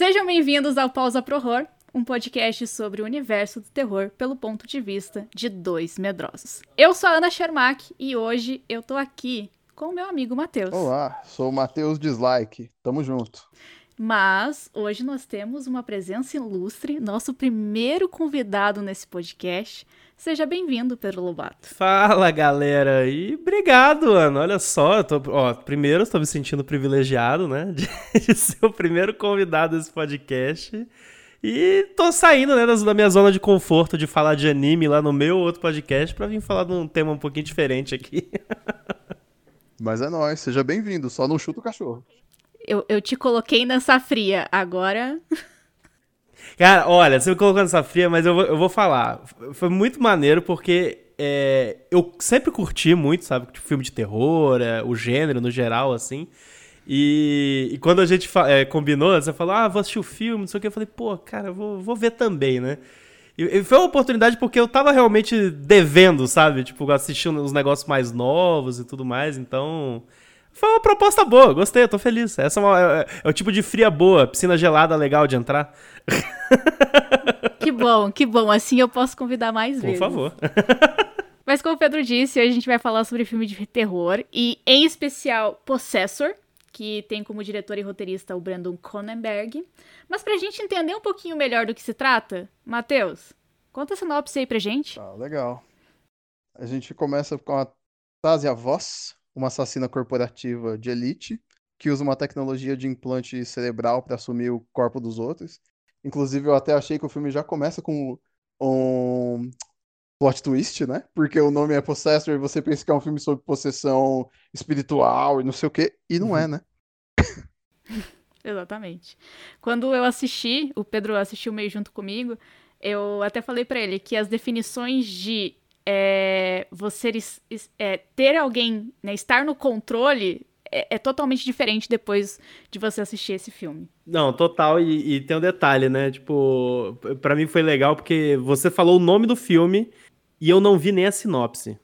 Sejam bem-vindos ao Pausa Pro Horror, um podcast sobre o universo do terror pelo ponto de vista de dois medrosos. Eu sou a Ana Shermack e hoje eu tô aqui com o meu amigo Matheus. Olá, sou o Matheus Dislike. Tamo junto. Mas hoje nós temos uma presença ilustre, nosso primeiro convidado nesse podcast. Seja bem-vindo, Pedro Lobato. Fala, galera. E obrigado, Ana. Olha só, tô, ó, primeiro estou me sentindo privilegiado, né, de, de, ser o primeiro convidado desse podcast. E tô saindo, né, da minha zona de conforto de falar de anime lá no meu outro podcast para vir falar de um tema um pouquinho diferente aqui. Mas é nóis, seja bem-vindo, só não chuta o cachorro. Eu, eu te coloquei nessa fria, agora. Cara, olha, você me colocou nessa fria, mas eu vou, eu vou falar. Foi muito maneiro porque é, eu sempre curti muito, sabe? Tipo, filme de terror, é, o gênero no geral, assim. E, e quando a gente é, combinou, você falou, ah, vou assistir o filme, não sei o que. Eu falei, pô, cara, vou, vou ver também, né? E, foi uma oportunidade porque eu tava realmente devendo, sabe? Tipo, assistindo os negócios mais novos e tudo mais, então. Foi uma proposta boa, gostei, tô feliz. Essa é, uma, é, é, o tipo de fria boa, piscina gelada legal de entrar. Que bom, que bom. Assim eu posso convidar mais Por vezes. Por favor. Mas como o Pedro disse, hoje a gente vai falar sobre filme de terror e, em especial, Possessor, que tem como diretor e roteirista o Brandon Cronenberg. Mas pra gente entender um pouquinho melhor do que se trata, Matheus, conta a sinopse aí pra gente. Tá, legal. A gente começa com a Tasia Voss, uma assassina corporativa de elite que usa uma tecnologia de implante cerebral para assumir o corpo dos outros. Inclusive, eu até achei que o filme já começa com um plot twist, né? Porque o nome é Possessor e você pensa que é um filme sobre possessão espiritual e não sei o quê, e não é, né? Exatamente. Quando eu assisti, o Pedro assistiu meio junto comigo, eu até falei para ele que as definições de é, você é, ter alguém, né, estar no controle é, é, totalmente diferente depois de você assistir esse filme. Não, total. E, e tem um detalhe, né? Tipo, para mim foi legal porque você falou o nome do filme e eu não vi nem a sinopse.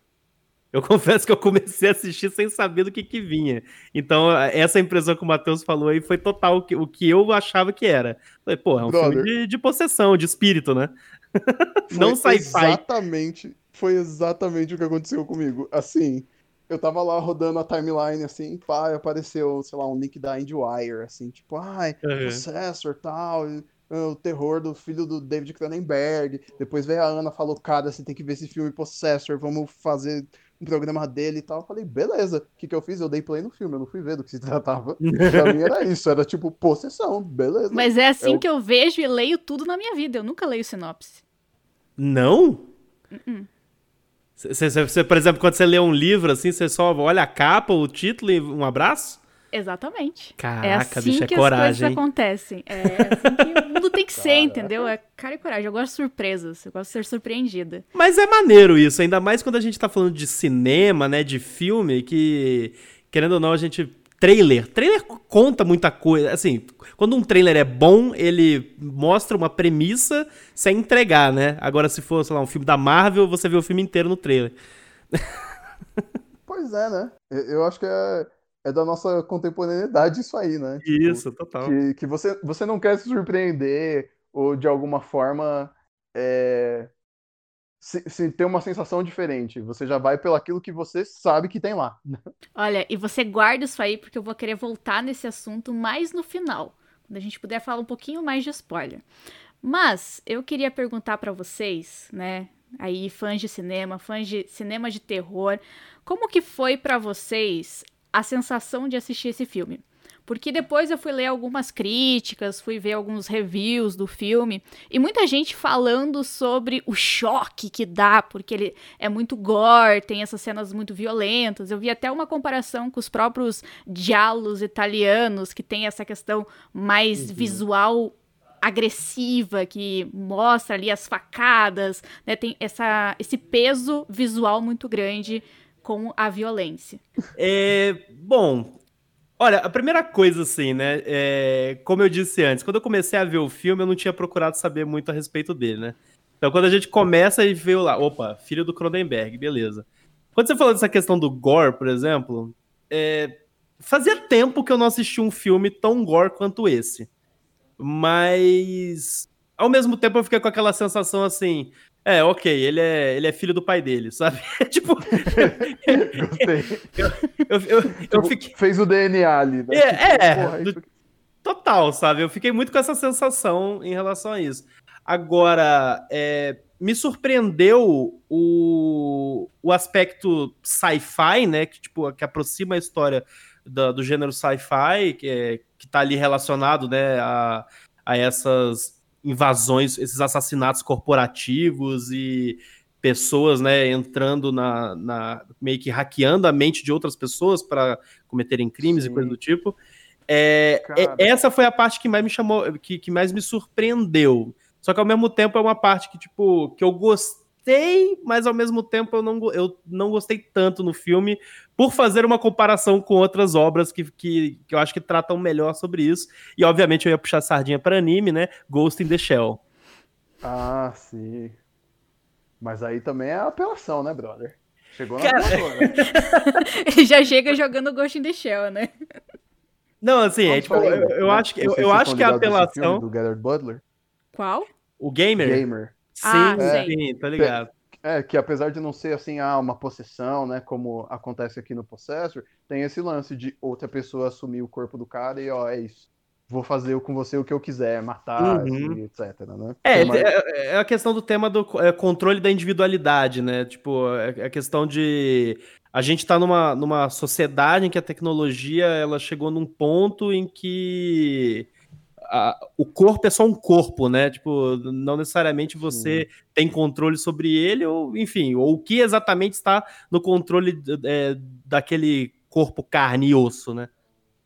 Eu confesso que eu comecei a assistir sem saber do que que vinha. Então, essa impressão que o Matheus falou aí foi total o que, o que eu achava que era. Falei, pô, é um Brother, filme de, de, possessão, de espírito, né? não sci-fi. Exatamente foi exatamente o que aconteceu comigo. Assim, eu tava lá rodando a timeline, assim, pá, apareceu, sei lá, um link da IndieWire, assim, tipo, ai, uhum. Processor, tal, o terror do filho do David Cronenberg. Depois veio a Ana, falou, cara, você tem que ver esse filme Possessor, vamos fazer um programa dele e tal. Eu falei, beleza. O que, que eu fiz? Eu dei play no filme, eu não fui ver do que se tratava. pra mim era isso, era tipo possessão, beleza. Mas é assim é que eu vejo e leio tudo na minha vida, eu nunca leio sinopse. Não? Uh -uh. Você, você, por exemplo, quando você lê um livro, assim, você só olha a capa, o título e um abraço? Exatamente. Caraca, é assim bicho, é que coragem. as coisas acontecem. É assim que o mundo tem que ser, entendeu? É cara e coragem. Eu gosto de surpresas, eu gosto de ser surpreendida. Mas é maneiro isso, ainda mais quando a gente tá falando de cinema, né, de filme, que, querendo ou não, a gente trailer. Trailer conta muita coisa. Assim, quando um trailer é bom, ele mostra uma premissa sem entregar, né? Agora, se for, sei lá, um filme da Marvel, você vê o filme inteiro no trailer. Pois é, né? Eu acho que é, é da nossa contemporaneidade isso aí, né? Tipo, isso, total. Que, que você, você não quer se surpreender ou, de alguma forma, é, se, se ter uma sensação diferente. Você já vai pelo aquilo que você sabe que tem lá. Olha, e você guarda isso aí porque eu vou querer voltar nesse assunto mais no final, quando a gente puder falar um pouquinho mais de spoiler. Mas eu queria perguntar para vocês, né, aí fãs de cinema, fãs de cinema de terror, como que foi para vocês a sensação de assistir esse filme? Porque depois eu fui ler algumas críticas, fui ver alguns reviews do filme, e muita gente falando sobre o choque que dá, porque ele é muito gore, tem essas cenas muito violentas. Eu vi até uma comparação com os próprios diálogos italianos, que tem essa questão mais uhum. visual agressiva que mostra ali as facadas, né? Tem essa, esse peso visual muito grande com a violência. É, bom, Olha, a primeira coisa, assim, né? É, como eu disse antes, quando eu comecei a ver o filme, eu não tinha procurado saber muito a respeito dele, né? Então, quando a gente começa e vê lá, opa, filho do Cronenberg, beleza. Quando você falou dessa questão do gore, por exemplo, é, fazia tempo que eu não assisti um filme tão gore quanto esse. mas ao mesmo tempo eu fiquei com aquela sensação assim, é, ok, ele é, ele é filho do pai dele, sabe? tipo. Gostei. Eu, eu, eu, tipo, eu fiquei... Fez o DNA ali, né? É, tipo, é porra, do... total, sabe? Eu fiquei muito com essa sensação em relação a isso. Agora, é, me surpreendeu o, o aspecto sci-fi, né? Que, tipo, que aproxima a história do, do gênero sci-fi, que, é, que tá ali relacionado, né, a, a essas invasões, esses assassinatos corporativos e pessoas, né, entrando na, na meio que hackeando a mente de outras pessoas para cometerem crimes Sim. e coisas do tipo. É, é, essa foi a parte que mais me chamou, que, que mais me surpreendeu. Só que ao mesmo tempo é uma parte que tipo que eu gostei gostei, mas ao mesmo tempo eu não, eu não gostei tanto no filme por fazer uma comparação com outras obras que, que, que eu acho que tratam melhor sobre isso. E obviamente eu ia puxar sardinha para anime, né? Ghost in the Shell. Ah, sim. Mas aí também é apelação, né, brother? Chegou na Cara... né? Ele já chega jogando Ghost in the Shell, né? Não, assim, é, tipo, eu, eu, acho que, eu, eu acho que a apelação. Do Gerard Butler? Qual? O Gamer? Gamer. Sim, ah, é, sim, tá ligado. É, que apesar de não ser assim, ah, uma possessão, né, como acontece aqui no Possessor, tem esse lance de outra pessoa assumir o corpo do cara e, ó, é isso. Vou fazer com você o que eu quiser, matar, uhum. assim, etc, né? É, Uma... É, é, a questão do tema do é, controle da individualidade, né? Tipo, é, é a questão de a gente tá numa, numa sociedade em que a tecnologia ela chegou num ponto em que a, o corpo é só um corpo, né? Tipo, não necessariamente você Sim. tem controle sobre ele, ou enfim, ou o que exatamente está no controle é, daquele corpo carne e osso, né?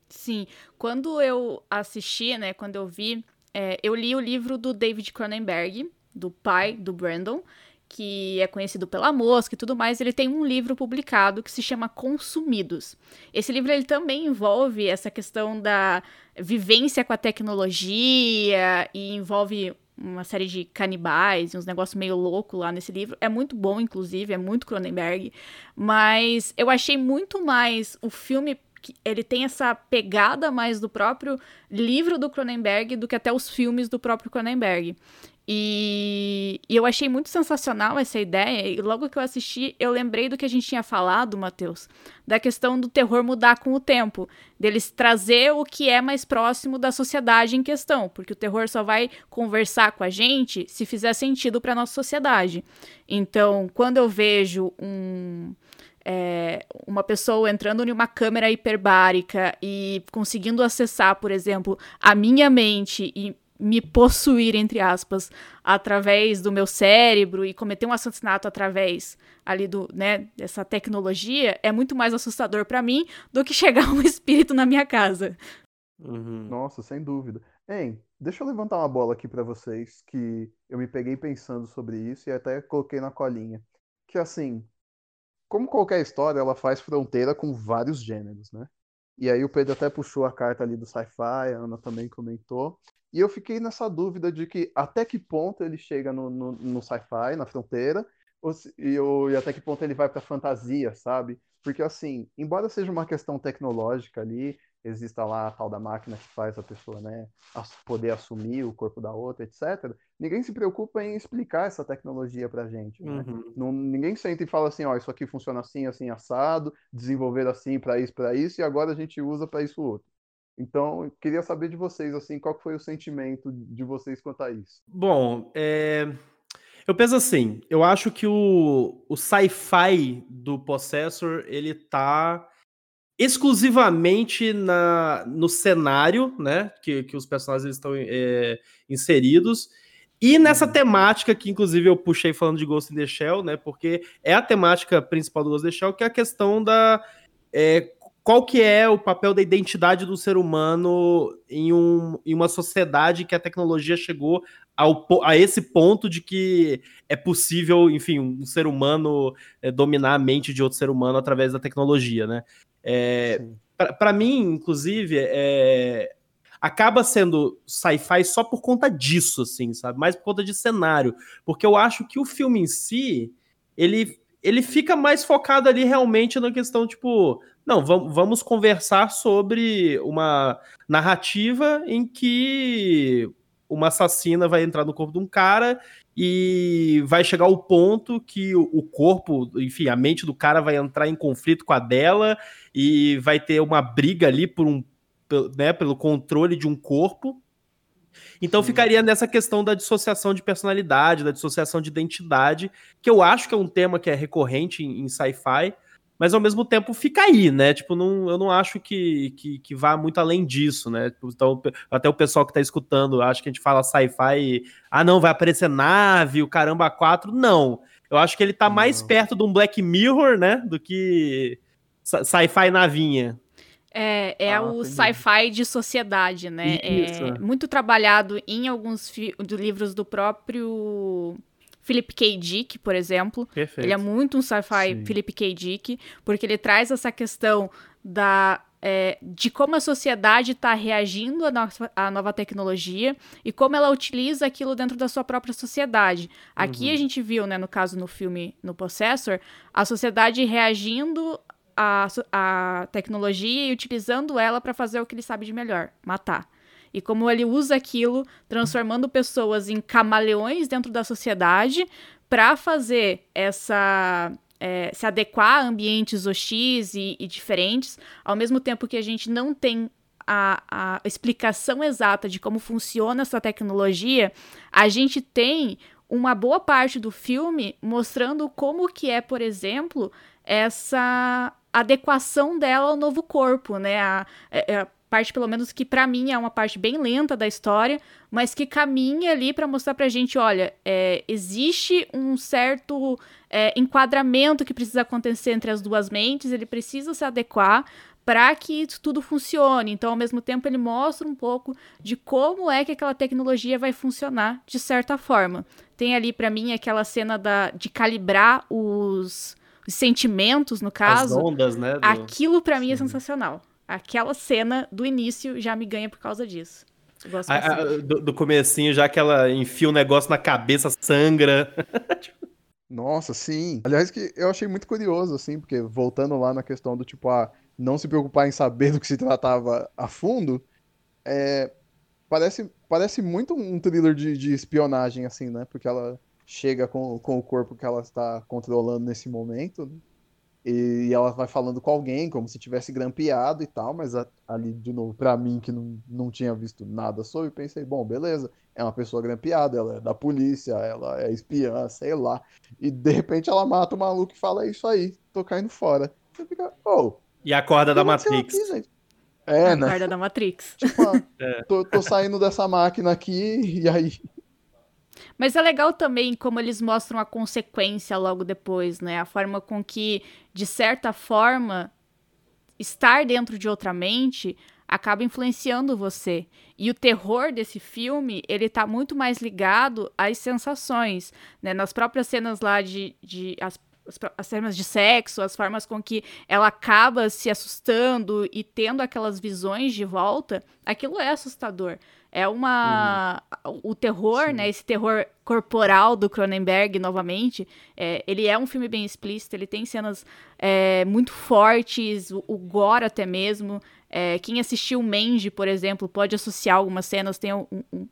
Sim, quando eu assisti, né, quando eu vi, é, eu li o livro do David Cronenberg, do pai do Brandon, que é conhecido pela mosca e tudo mais, ele tem um livro publicado que se chama Consumidos. Esse livro ele também envolve essa questão da vivência com a tecnologia e envolve uma série de canibais e uns negócios meio louco lá nesse livro. É muito bom, inclusive, é muito Cronenberg, mas eu achei muito mais o filme ele tem essa pegada mais do próprio livro do Cronenberg do que até os filmes do próprio Cronenberg. E, e, eu achei muito sensacional essa ideia. E logo que eu assisti, eu lembrei do que a gente tinha falado, Matheus, da questão do terror mudar com o tempo, deles trazer o que é mais próximo da sociedade em questão, porque o terror só vai conversar com a gente se fizer sentido para nossa sociedade. Então, quando eu vejo um é, uma pessoa entrando em uma câmera hiperbárica e conseguindo acessar, por exemplo, a minha mente e me possuir, entre aspas, através do meu cérebro e cometer um assassinato através ali do, né, dessa tecnologia, é muito mais assustador para mim do que chegar um espírito na minha casa. Uhum. Nossa, sem dúvida. Hein, deixa eu levantar uma bola aqui para vocês que eu me peguei pensando sobre isso e até coloquei na colinha. Que assim, como qualquer história, ela faz fronteira com vários gêneros, né? E aí o Pedro até puxou a carta ali do sci-fi, a Ana também comentou. E eu fiquei nessa dúvida de que até que ponto ele chega no, no, no sci-fi, na fronteira, ou, e, e até que ponto ele vai para fantasia, sabe? Porque, assim, embora seja uma questão tecnológica ali, exista lá a tal da máquina que faz a pessoa, né, poder assumir o corpo da outra, etc. Ninguém se preocupa em explicar essa tecnologia pra gente, né? Uhum. Não, ninguém senta e fala assim, ó, isso aqui funciona assim, assim, assado, desenvolver assim para isso, para isso, e agora a gente usa para isso outro. Então, eu queria saber de vocês, assim, qual foi o sentimento de vocês quanto a isso? Bom, é... eu penso assim, eu acho que o, o sci-fi do Possessor, ele tá exclusivamente na, no cenário, né, que, que os personagens estão é, inseridos, e nessa uhum. temática que, inclusive, eu puxei falando de Ghost in the Shell, né, porque é a temática principal do Ghost in the Shell, que é a questão da... É, qual que é o papel da identidade do ser humano em, um, em uma sociedade que a tecnologia chegou ao, a esse ponto de que é possível, enfim, um ser humano é, dominar a mente de outro ser humano através da tecnologia, né? É, para mim, inclusive, é, acaba sendo sci-fi só por conta disso, assim, sabe? Mais por conta de cenário. Porque eu acho que o filme em si, ele ele fica mais focado ali realmente na questão, tipo, não, vamos, vamos conversar sobre uma narrativa em que uma assassina vai entrar no corpo de um cara e vai chegar o ponto que o, corpo, enfim, a mente do cara vai entrar em conflito com a dela e vai ter uma briga ali por um, né, pelo controle de um corpo. Então Sim. ficaria nessa questão da dissociação de personalidade, da dissociação de identidade, que eu acho que é um tema que é recorrente em, em sci-fi, mas ao mesmo tempo fica aí, né? Tipo, não, eu não acho que, que, que vá muito além disso, né? Então, até o pessoal que tá escutando, acho que a gente fala sci-fi ah, não, vai aparecer nave, o caramba 4. Não. Eu acho que ele tá não. mais perto de um Black Mirror, né? Do que sci-fi navinha. É, é ah, o sci-fi de sociedade, né? Isso. É muito trabalhado em alguns livros do próprio Philip K. Dick, por exemplo. Perfeito. Ele é muito um sci-fi Philip K. Dick, porque ele traz essa questão da é, de como a sociedade está reagindo à, no à, nova tecnologia e como ela utiliza aquilo dentro da sua própria sociedade. Aqui uhum. a gente viu, né, no caso no filme No Possessor, a sociedade reagindo à, à tecnologia e utilizando ela para fazer o que ele sabe de melhor, matar e como ele usa aquilo, transformando pessoas em camaleões dentro da sociedade para fazer essa é, se adequar a ambientes hostis e, e, diferentes, ao mesmo tempo que a gente não tem a, a, explicação exata de como funciona essa tecnologia, a gente tem uma boa parte do filme mostrando como que é, por exemplo, essa adequação dela ao novo corpo, né? A, a, é, parte pelo menos que para mim é uma parte bem lenta da história, mas que caminha ali para mostrar pra gente, olha, é, existe um certo é, enquadramento que precisa acontecer entre as duas mentes, ele precisa se adequar para que tudo funcione. Então, ao mesmo tempo, ele mostra um pouco de como é que aquela tecnologia vai funcionar de certa forma. Tem ali para mim aquela cena da, de calibrar os, os sentimentos, no caso. As ondas, né? Do... Aquilo para mim é sensacional aquela cena do início já me ganha por causa disso. A, a, do, do comecinho, já que ela enfia o um negócio na cabeça, sangra. Nossa, sim. Aliás, que eu achei muito curioso, assim, porque voltando lá na questão do tipo, ah, não se preocupar em saber do que se tratava a fundo, é, parece, parece muito um thriller de, de espionagem, assim, né? Porque ela chega com, com o corpo que ela está controlando nesse momento, né? E ela vai falando com alguém, como se tivesse grampeado e tal, mas a, ali, de novo, para mim, que não, não tinha visto nada sobre, pensei, bom, beleza, é uma pessoa grampeada, ela é da polícia, ela é espiã, sei lá. E de repente ela mata o maluco e fala, é isso aí, tô caindo fora. Você fica, oh. E a corda da Matrix. Aqui, é, né? A corda da Matrix. Tipo, ah, é. tô, tô saindo dessa máquina aqui, e aí mas é legal também como eles mostram a consequência logo depois, né? A forma com que, de certa forma, estar dentro de outra mente acaba influenciando você. E o terror desse filme, ele tá muito mais ligado às sensações, né? Nas próprias cenas lá de... de as, as cenas de sexo, as formas com que ela acaba se assustando e tendo aquelas visões de volta, aquilo é assustador. É uma. Uhum. O terror, Sim. né? Esse terror corporal do Cronenberg, novamente, é, ele é um filme bem explícito, ele tem cenas é, muito fortes, o, o gore até mesmo. É, quem assistiu Mandy, por exemplo, pode associar algumas cenas, tem um, um,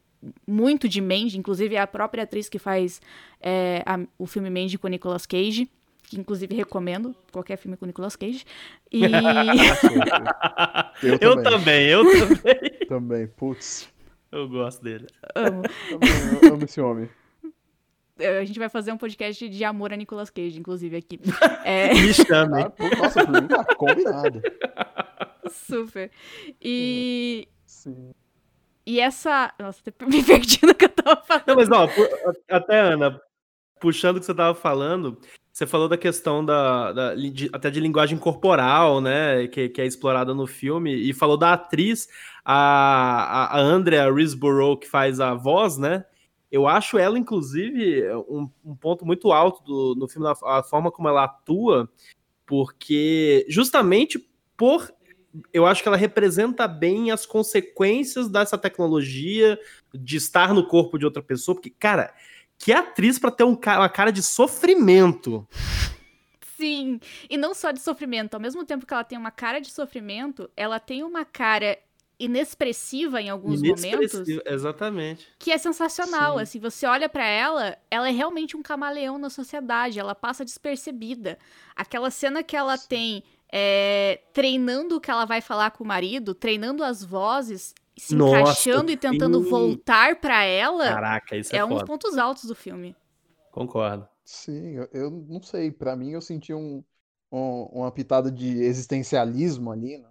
muito de Mandy, inclusive é a própria atriz que faz é, a, o filme Mandy com Nicolas Cage que inclusive recomendo qualquer filme com Nicolas Cage. E... eu, eu também, eu também. também, putz. Eu gosto dele. Amo. eu amo esse homem. A gente vai fazer um podcast de amor a Nicolas Cage, inclusive, aqui. É... Me chame. Ah, nossa, por mim tá combinado. Super. E... Sim. E essa... Nossa, me perdi no que eu tava falando. Não, mas ó, até, Ana, puxando o que você tava falando, você falou da questão da, da de, até de linguagem corporal, né, que, que, é explorada no filme, e falou da atriz, a, a Andrea Risborough, que faz a voz, né, eu acho ela, inclusive, um, um ponto muito alto do, no filme, a, a forma como ela atua, porque justamente por eu acho que ela representa bem as consequências dessa tecnologia de estar no corpo de outra pessoa, porque, cara, que atriz para ter um, uma cara de sofrimento. Sim, e não só de sofrimento. Ao mesmo tempo que ela tem uma cara de sofrimento, ela tem uma cara inexpressiva em alguns momentos. Exatamente. Que é sensacional. Sim. Assim, você olha para ela, ela é realmente um camaleão na sociedade. Ela passa despercebida. Aquela cena que ela Sim. tem é, treinando o que ela vai falar com o marido, treinando as vozes, se Nossa, encaixando e tentando sim. voltar para ela. Caraca, isso é, é um dos pontos altos do filme. Concordo. Sim, eu, eu não sei. para mim, eu senti um, um, uma pitada de existencialismo ali, né?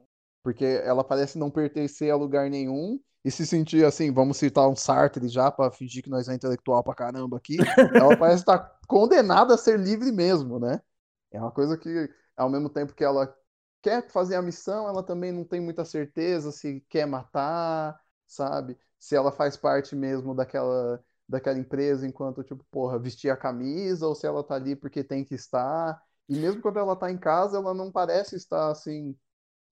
Porque ela parece não pertencer a lugar nenhum e se sentir assim, vamos citar um Sartre já para fingir que nós é intelectual pra caramba aqui, ela parece estar tá condenada a ser livre mesmo, né? É uma coisa que, ao mesmo tempo que ela quer fazer a missão, ela também não tem muita certeza se quer matar, sabe? Se ela faz parte mesmo daquela daquela empresa enquanto, tipo, porra, vestir a camisa, ou se ela tá ali porque tem que estar. E mesmo quando ela tá em casa, ela não parece estar, assim,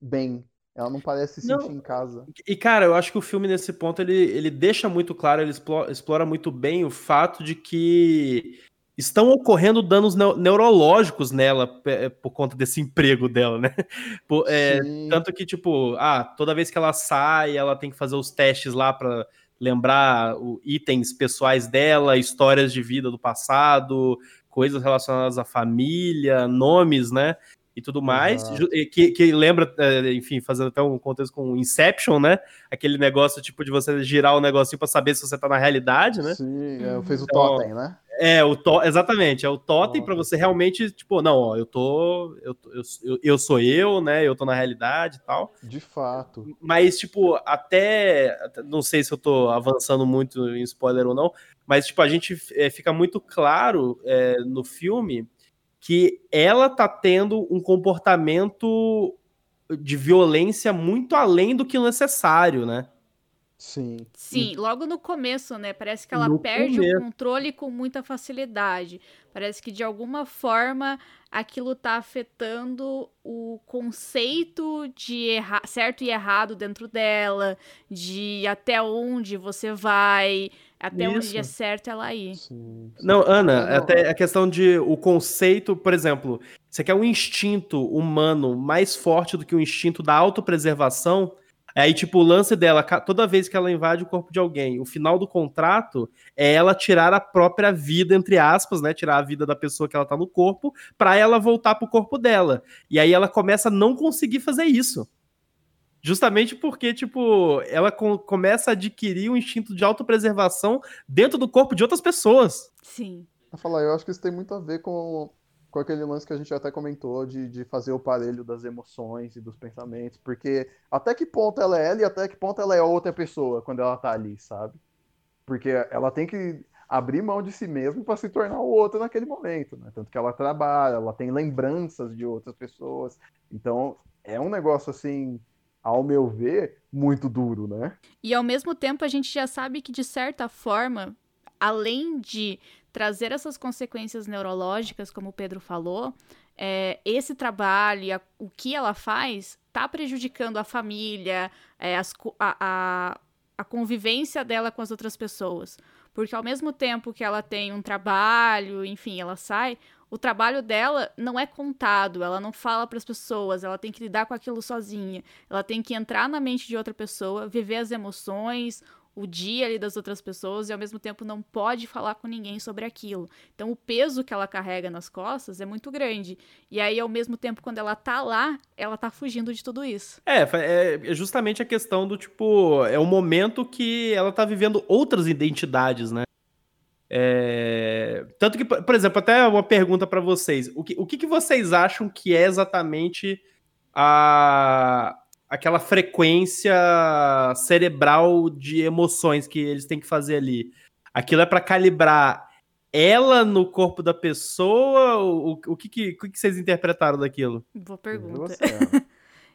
bem. Ela não parece se sentir não. em casa. E, cara, eu acho que o filme, nesse ponto, ele, ele deixa muito claro, ele explora, explora muito bem o fato de que estão ocorrendo danos neurológicos nela é, por conta desse emprego dela, né? Por, é, tanto que, tipo, ah, toda vez que ela sai, ela tem que fazer os testes lá para lembrar o, itens pessoais dela, histórias de vida do passado, coisas relacionadas à família, nomes, né? E tudo mais, que, que, lembra, é, enfim, fazendo até um contexto com Inception, né? Aquele negócio tipo de você girar o negocinho para saber se você tá na realidade, né? Sim, é, fez o então, totem, né? É, o to... exatamente, é o totem para você realmente, tipo, não, ó, eu tô, eu, eu, eu sou eu, né? Eu tô na realidade e tal. De fato. Mas, tipo, até, não sei se eu tô avançando muito em spoiler ou não, mas, tipo, a gente é, fica muito claro é, no filme que ela tá tendo um comportamento de violência muito além do que necessário, né? Sim. Sim, logo no começo, né? Parece que ela no perde começo. o controle com muita facilidade. Parece que de alguma forma aquilo tá afetando o conceito de certo e errado dentro dela, de até onde você vai, até Isso. onde é certo ela ir. Sim, sim. Não, Ana, Não. até a questão de o conceito, por exemplo, você quer um instinto humano mais forte do que o instinto da autopreservação, Aí, tipo, o lance dela, toda vez que ela invade o corpo de alguém, o final do contrato é ela tirar a própria vida, entre aspas, né? Tirar a vida da pessoa que ela tá no corpo, para ela voltar pro corpo dela. E aí ela começa a não conseguir fazer isso. Justamente porque, tipo, ela com, começa a adquirir um instinto de autopreservação dentro do corpo de outras pessoas. Sim. Eu falar, eu acho que isso tem muito a ver com com aquele lance que a gente até comentou de, de fazer o parelho das emoções e dos pensamentos, porque até que ponto ela é ela e até que ponto ela é outra pessoa quando ela tá ali, sabe? Porque ela tem que abrir mão de si mesma para se tornar o outro naquele momento, né? Tanto que ela trabalha, ela tem lembranças de outras pessoas. Então, é um negócio assim, ao meu ver, muito duro, né? E ao mesmo tempo a gente já sabe que de certa forma, além de trazer essas consequências neurológicas, como o Pedro falou, é, esse trabalho, a, o que ela faz, está prejudicando a família, é, as, a, a, a convivência dela com as outras pessoas. Porque ao mesmo tempo que ela tem um trabalho, enfim, ela sai, o trabalho dela não é contado, ela não fala para as pessoas, ela tem que lidar com aquilo sozinha. Ela tem que entrar na mente de outra pessoa, viver as emoções, o dia ali das outras pessoas e ao mesmo tempo não pode falar com ninguém sobre aquilo. Então o peso que ela carrega nas costas é muito grande. E aí ao mesmo tempo quando ela tá lá, ela tá fugindo de tudo isso. É, é justamente a questão do tipo, é o momento que ela tá vivendo outras identidades, né? É... Tanto que, por exemplo, até uma pergunta para vocês: o que, o que, que vocês acham que é exatamente a, aquela frequência cerebral de emoções que eles têm que fazer ali. Aquilo é para calibrar ela no corpo da pessoa? O, o, que, que, o que vocês interpretaram daquilo? Boa pergunta.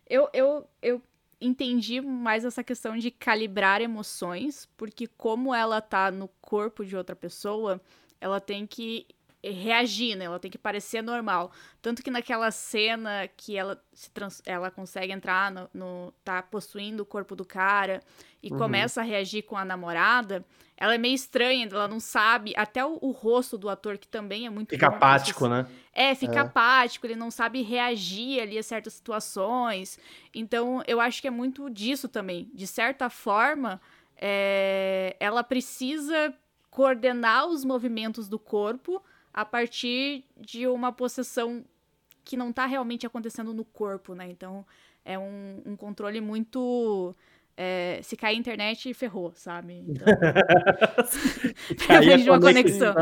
eu, eu, eu entendi mais essa questão de calibrar emoções, porque como ela tá no corpo de outra pessoa, ela tem que reagir, né? Ela tem que parecer normal. Tanto que naquela cena que ela se trans, ela consegue entrar no, no tá possuindo o corpo do cara e uhum. começa a reagir com a namorada, ela é meio estranha, ela não sabe, até o, o rosto do ator que também é muito Fica apático, né? É, fica é. apático, ele não sabe reagir ali a certas situações. Então, eu acho que é muito disso também. De certa forma, é, ela precisa coordenar os movimentos do corpo a partir de uma possessão que não está realmente acontecendo no corpo, né? Então é um, um controle muito. É, se cair a internet, ferrou, sabe? Então, de uma conexão.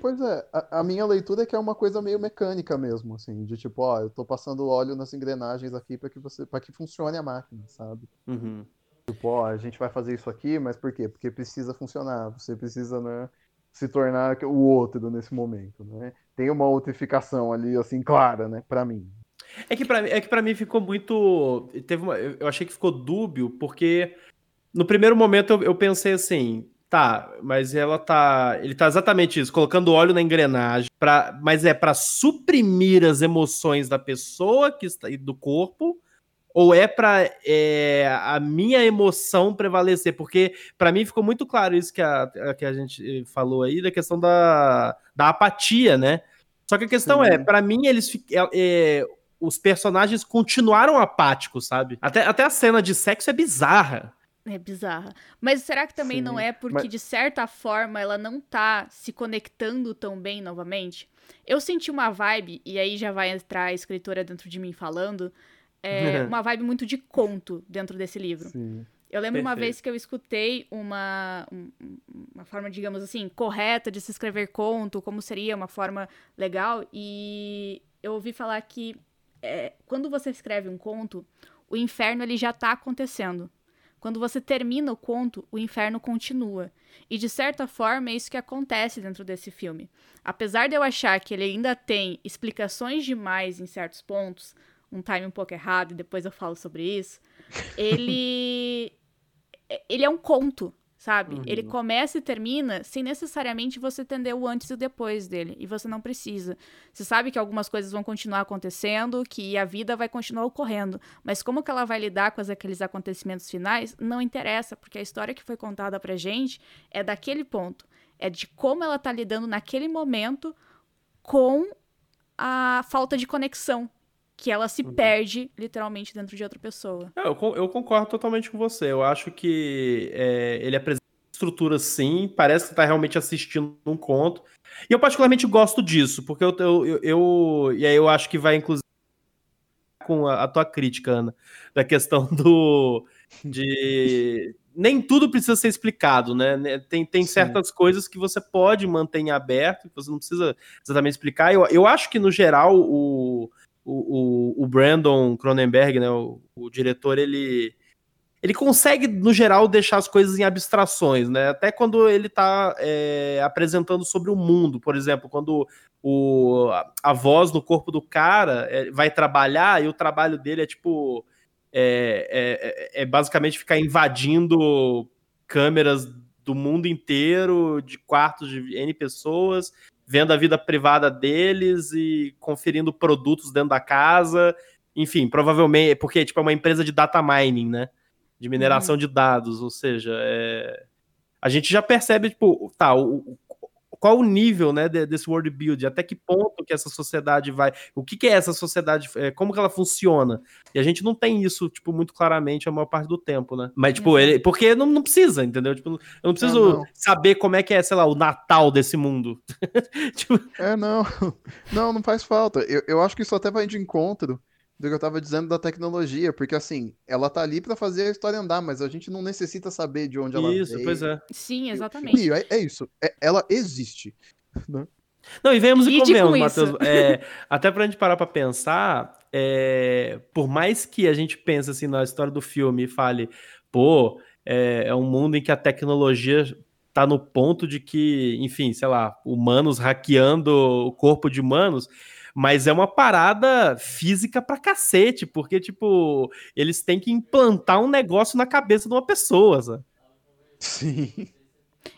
Pois é, a, a, minha leitura é que é uma coisa meio mecânica mesmo, assim, de tipo, ó, eu tô passando óleo nas engrenagens aqui para que você, para que funcione a máquina, sabe? Uhum. Tipo, ó, a gente vai fazer isso aqui, mas por quê? Porque precisa funcionar, você precisa, né, se tornar o outro nesse momento, né? Tem uma outrificação ali, assim, clara, né, para mim. É que para é que para mim ficou muito, teve uma, eu achei que ficou dúbio porque no primeiro momento eu, eu pensei assim, tá, mas ela tá, ele tá exatamente isso, colocando óleo na engrenagem, para, mas é para suprimir as emoções da pessoa que está do corpo ou é para é, a minha emoção prevalecer? Porque para mim ficou muito claro isso que a, que a gente falou aí, da questão da, da apatia, né? Só que a questão é, Sim. é, para mim, eles é, é, os personagens continuaram apáticos, sabe? Até, até a cena de sexo é bizarra. É bizarra. Mas será que também Sim, não é porque, mas... de certa forma, ela não tá se conectando tão bem novamente? Eu senti uma vibe, e aí já vai entrar a escritora dentro de mim falando, é, uma vibe muito de conto dentro desse livro. Sim. Eu lembro Perfeito. uma vez que eu escutei uma, uma forma, digamos assim, correta de se escrever conto, como seria uma forma legal, e eu ouvi falar que é, quando você escreve um conto, o inferno ele já está acontecendo. Quando você termina o conto, o inferno continua. E de certa forma é isso que acontece dentro desse filme. Apesar de eu achar que ele ainda tem explicações demais em certos pontos, um time um pouco errado, e depois eu falo sobre isso. Ele. ele é um conto, sabe? Uhum. Ele começa e termina sem necessariamente você entender o antes e o depois dele. E você não precisa. Você sabe que algumas coisas vão continuar acontecendo, que a vida vai continuar ocorrendo. Mas como que ela vai lidar com aqueles acontecimentos finais, não interessa, porque a história que foi contada pra gente é daquele ponto. É de como ela tá lidando naquele momento com a falta de conexão que ela se uhum. perde literalmente dentro de outra pessoa. É, eu, eu concordo totalmente com você. Eu acho que é, ele apresenta estrutura sim, parece que está realmente assistindo um conto. E eu particularmente gosto disso, porque eu, eu, eu, e aí eu acho que vai inclusive com a, a tua crítica, Ana, da questão do de nem tudo precisa ser explicado, né? Tem, tem certas coisas que você pode manter em aberto, que você não precisa exatamente explicar. Eu, eu acho que, no geral, o, o, o, o Brandon Cronenberg, né, o, o, diretor, ele ele consegue, no geral, deixar as coisas em abstrações, né? Até quando ele está é, apresentando sobre o mundo, por exemplo, quando o, a voz no corpo do cara é, vai trabalhar e o trabalho dele é tipo. É, é, é, basicamente ficar invadindo câmeras do mundo inteiro, de quartos de N pessoas, vendo a vida privada deles e conferindo produtos dentro da casa. Enfim, provavelmente, porque tipo, é uma empresa de data mining, né? De mineração uhum. de dados, ou seja, é... a gente já percebe, tipo, tá, o, qual o nível, né, desse world build, até que ponto que essa sociedade vai, o que, que é essa sociedade, é, como que ela funciona. E a gente não tem isso, tipo, muito claramente a maior parte do tempo, né? Mas, tipo, uhum. ele, porque não, não precisa, entendeu? Tipo, eu não preciso não, não. saber como é que é, sei lá, o Natal desse mundo. tipo... É, não. Não, não faz falta. Eu, eu acho que isso até vai de encontro do que eu tava dizendo da tecnologia, porque assim, ela tá ali para fazer a história andar, mas a gente não necessita saber de onde ela Isso, veio. pois é. Sim, exatamente. É, é isso, é, ela existe. Né? Não, e vemos e comemos, Matheus. É, até pra gente parar pra pensar, é, por mais que a gente pense assim na história do filme e fale, pô, é, é um mundo em que a tecnologia tá no ponto de que, enfim, sei lá, humanos hackeando o corpo de humanos mas é uma parada física pra cacete, porque, tipo, eles têm que implantar um negócio na cabeça de uma pessoa, sabe? Sim.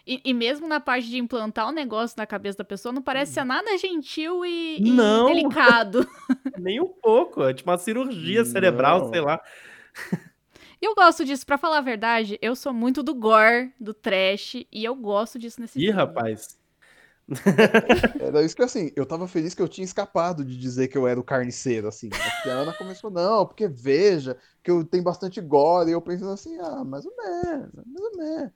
E, e, mesmo na parte de implantar o um negócio na cabeça da pessoa, não parece ser nada gentil e, não. e delicado. Nem um pouco. É tipo uma cirurgia cerebral, sei lá. Eu gosto disso, para falar a verdade, eu sou muito do gore, do trash, e eu gosto disso nesse Ih, filme. rapaz. Era isso que assim, eu tava feliz que eu tinha escapado de dizer que eu era o carniceiro, assim. Né? Porque a Ana começou, não, porque veja que eu tenho bastante gore, e eu pensando assim, ah, mais ou menos, mais ou menos.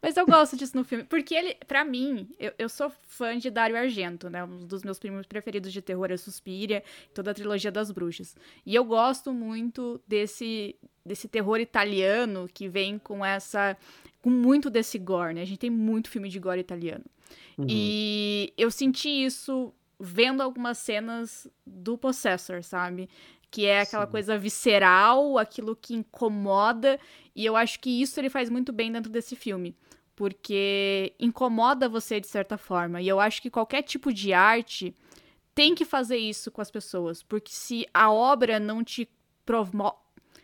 Mas eu gosto disso no filme, porque ele, para mim, eu, eu sou fã de Dario Argento, né? Um dos meus filmes preferidos de terror é Suspiria, toda a trilogia das bruxas. E eu gosto muito desse desse terror italiano que vem com essa com muito desse gore, né? A gente tem muito filme de gore italiano. Uhum. E eu senti isso vendo algumas cenas do Possessor, sabe? Que é aquela Sim. coisa visceral, aquilo que incomoda, e eu acho que isso ele faz muito bem dentro desse filme porque incomoda você de certa forma. E eu acho que qualquer tipo de arte tem que fazer isso com as pessoas, porque se a obra não te provo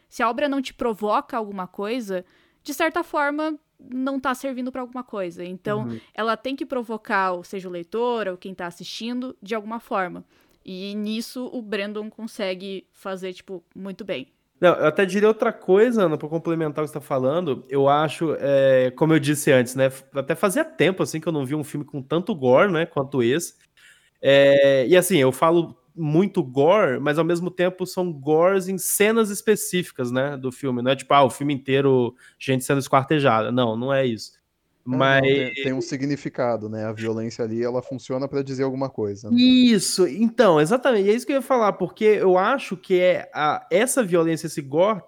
se a obra não te provoca alguma coisa, de certa forma não está servindo para alguma coisa. Então, uhum. ela tem que provocar, seja o leitor ou quem está assistindo, de alguma forma. E nisso o Brandon consegue fazer, tipo, muito bem. Não, eu até diria outra coisa, Ana, para complementar o que você está falando. Eu acho, é, como eu disse antes, né? Até fazia tempo assim que eu não vi um filme com tanto gore, né? Quanto esse. É, e assim, eu falo muito gore, mas ao mesmo tempo são gores em cenas específicas, né? Do filme. Não é tipo, ah, o filme inteiro, gente sendo esquartejada. Não, não é isso. Mas... Não, tem, tem, um significado, né? A violência ali, ela funciona para dizer alguma coisa. Né? Isso, então, exatamente. É isso que eu ia falar, porque eu acho que é a, essa violência, esse gore,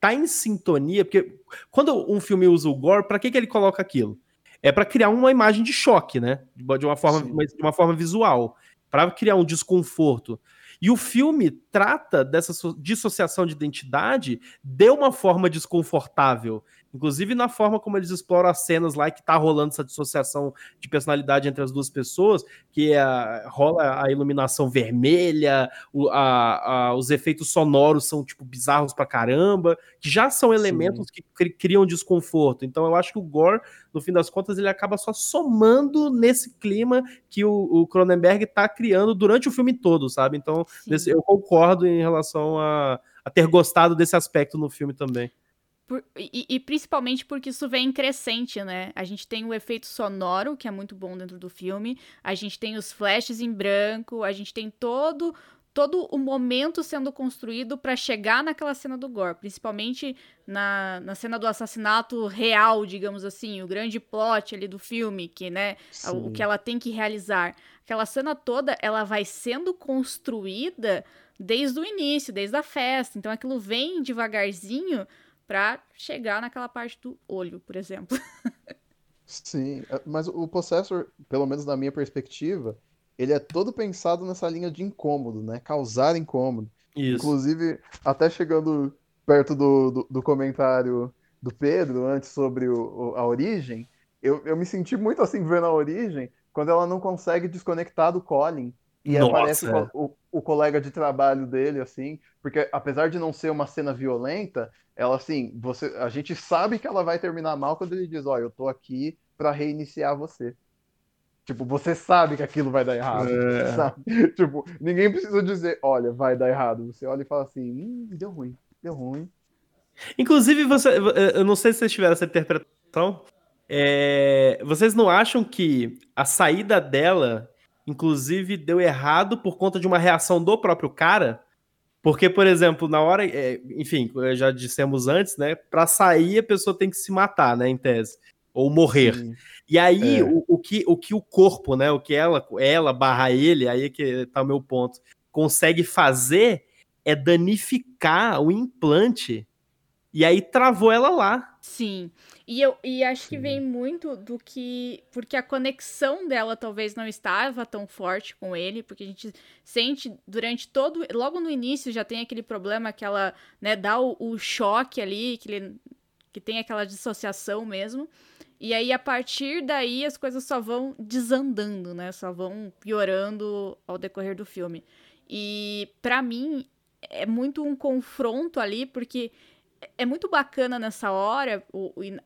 tá em sintonia, porque quando um filme usa o gore, para que, que ele coloca aquilo? É para criar uma imagem de choque, né? De uma forma, de uma forma visual, para criar um desconforto. E o filme trata dessa dissociação de identidade de uma forma desconfortável. Inclusive na forma como eles exploram as cenas lá que tá rolando essa dissociação de personalidade entre as duas pessoas, que é, rola a iluminação vermelha, o, a, a, os efeitos sonoros são tipo bizarros pra caramba, que já são elementos Sim. que criam desconforto. Então eu acho que o Gore, no fim das contas, ele acaba só somando nesse clima que o, Cronenberg tá criando durante o filme todo, sabe? Então eu concordo em relação a, a ter gostado desse aspecto no filme também. Por, e, e, principalmente porque isso vem crescente, né? A gente tem o efeito sonoro, que é muito bom dentro do filme, a gente tem os flashes em branco, a gente tem todo todo o momento sendo construído para chegar naquela cena do gore, principalmente na, na cena do assassinato real, digamos assim, o grande plot ali do filme, que, né, o, o que ela tem que realizar. Aquela cena toda, ela vai sendo construída desde o início, desde a festa. Então aquilo vem devagarzinho para chegar naquela parte do olho, por exemplo. Sim, é, mas o Possessor, pelo menos na minha perspectiva, ele é todo pensado nessa linha de incômodo, né? Causar incômodo. Isso. Inclusive, até chegando perto do, do, do comentário do Pedro antes sobre o, a origem, eu, eu me senti muito assim vendo a origem quando ela não consegue desconectar do Colin e Nossa, aparece é. o, o, colega de trabalho dele, assim, porque apesar de não ser uma cena violenta, ela assim, você, a gente sabe que ela vai terminar mal quando ele diz, ó, oh, eu tô aqui para reiniciar você. Tipo, você sabe que aquilo vai dar errado. É. Sabe? Tipo, ninguém precisa dizer, olha, vai dar errado. Você olha e fala assim, hum, deu ruim, deu ruim. Inclusive, você, eu não sei se vocês tiveram essa interpretação. É, vocês não acham que a saída dela inclusive deu errado por conta de uma reação do próprio cara. Porque, por exemplo, na hora, é, enfim, já dissemos antes, né? Para sair a pessoa tem que se matar, né, em tese, ou morrer. Sim. E aí é. o, o, que, o que o corpo, né, o que ela, ela barra ele, aí é que tá o meu ponto, consegue fazer é danificar o implante. E aí travou ela lá. Sim. E eu e acho Sim. que vem muito do que. Porque a conexão dela talvez não estava tão forte com ele, porque a gente sente durante todo. Logo no início já tem aquele problema que ela né, dá o, o choque ali, que, ele, que tem aquela dissociação mesmo. E aí, a partir daí, as coisas só vão desandando, né? Só vão piorando ao decorrer do filme. E, para mim, é muito um confronto ali, porque é muito bacana nessa hora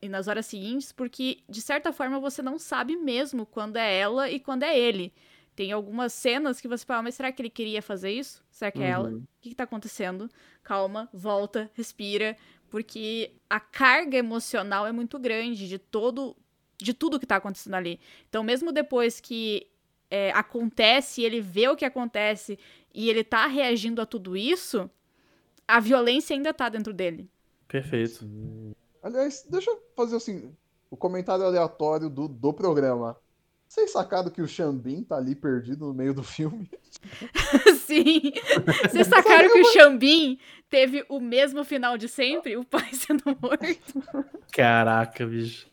e nas horas seguintes, porque de certa forma você não sabe mesmo quando é ela e quando é ele. Tem algumas cenas que você fala, mas será que ele queria fazer isso? Será que é ela? Uhum. O que, que tá acontecendo? Calma, volta, respira, porque a carga emocional é muito grande de todo de tudo que tá acontecendo ali. Então, mesmo depois que é, acontece, ele vê o que acontece e ele tá reagindo a tudo isso, a violência ainda tá dentro dele. Perfeito. Aliás, deixa eu fazer assim, o comentário aleatório do, do programa. Vocês sacaram que o Xambin tá ali perdido no meio do filme? Sim. Vocês sacaram que o Xambin teve o mesmo final de sempre? O pai sendo morto? Caraca, bicho.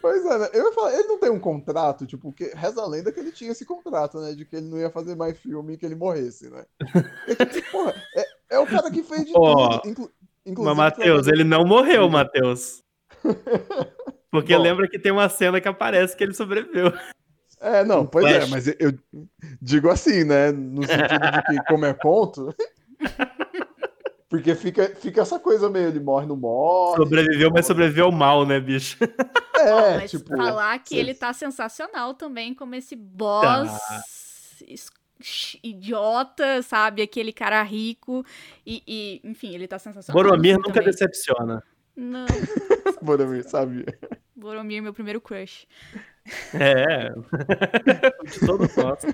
Pois é, né? Eu ia falar, ele não tem um contrato, tipo, que reza a lenda que ele tinha esse contrato, né? De que ele não ia fazer mais filme e que ele morresse, né? tipo, porra, é, é, o cara que fez de oh, tudo. Inclu inclusive. Mas, Matheus, ele não morreu, Matheus. Porque Bom, lembra que tem uma cena que aparece que ele sobreviveu. É, não, pois é, Flash. é, mas eu digo assim, né? No sentido de que, como é conto. Porque fica, fica essa coisa meio, ele morre, não morre. Sobreviveu, mas sobreviveu mal, né, bicho? É, mas tipo. Falar que ele tá sensacional também, como esse boss tá. Idiota, sabe? Aquele cara rico. E, e enfim, ele tá sensacional. Boromir nunca também. decepciona. Não. Boromir, sabia. Boromir, meu primeiro crush. É. De todo nosso.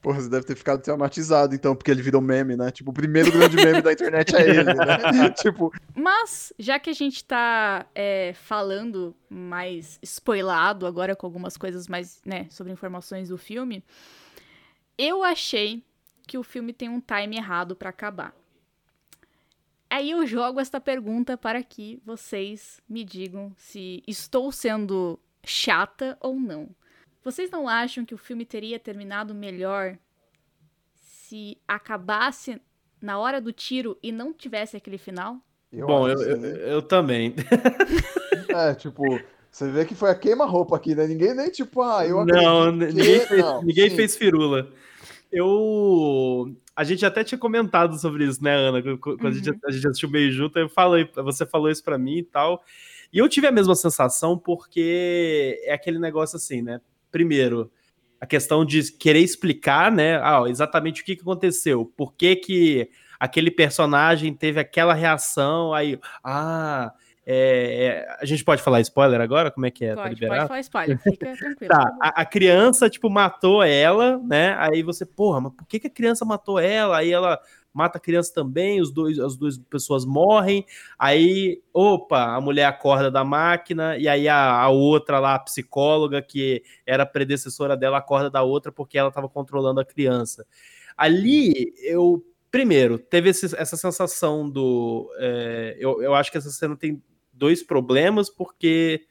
Porra, você deve ter ficado traumatizado, então, porque ele virou meme, né? Tipo, o primeiro grande meme da internet é ele, né? tipo. Mas, já que a gente tá é, falando mais spoilado agora com algumas coisas mais, né, sobre informações do filme, eu achei que o filme tem um time errado para acabar. Aí eu jogo esta pergunta para que vocês me digam se estou sendo chata ou não. Vocês não acham que o filme teria terminado melhor se acabasse na hora do tiro e não tivesse aquele final? Eu Bom, eu, eu, eu, também. é, tipo, você vê que foi a queima-roupa aqui, né? Ninguém nem, tipo, ah, eu Não, ninguém, fez, não, ninguém fez firula. Eu a gente até tinha comentado sobre isso, né, Ana? Quando uhum. a, gente, uhum. a gente assistiu meio junto, eu falei, você falou isso para mim e tal. E eu tive a mesma sensação porque é aquele negócio assim, né? Primeiro, a questão de querer explicar, né? Ah, exatamente o que, que aconteceu, por que, que aquele personagem teve aquela reação, aí, ah, é, é, a gente pode falar spoiler agora? Como é que é? Pode, tá pode falar spoiler, fica tranquilo. tá, a, a, criança, tipo, matou ela, né? Aí você, porra, mas por que, que a criança matou ela? Aí ela mata a criança também, os dois, as duas pessoas morrem. Aí, opa, a mulher acorda da máquina, e aí a, a outra lá, a psicóloga, que era predecessora dela, acorda da outra porque ela estava controlando a criança. Ali, eu primeiro, teve esse, essa sensação do. É, eu, eu acho que essa cena tem dois problemas, porque.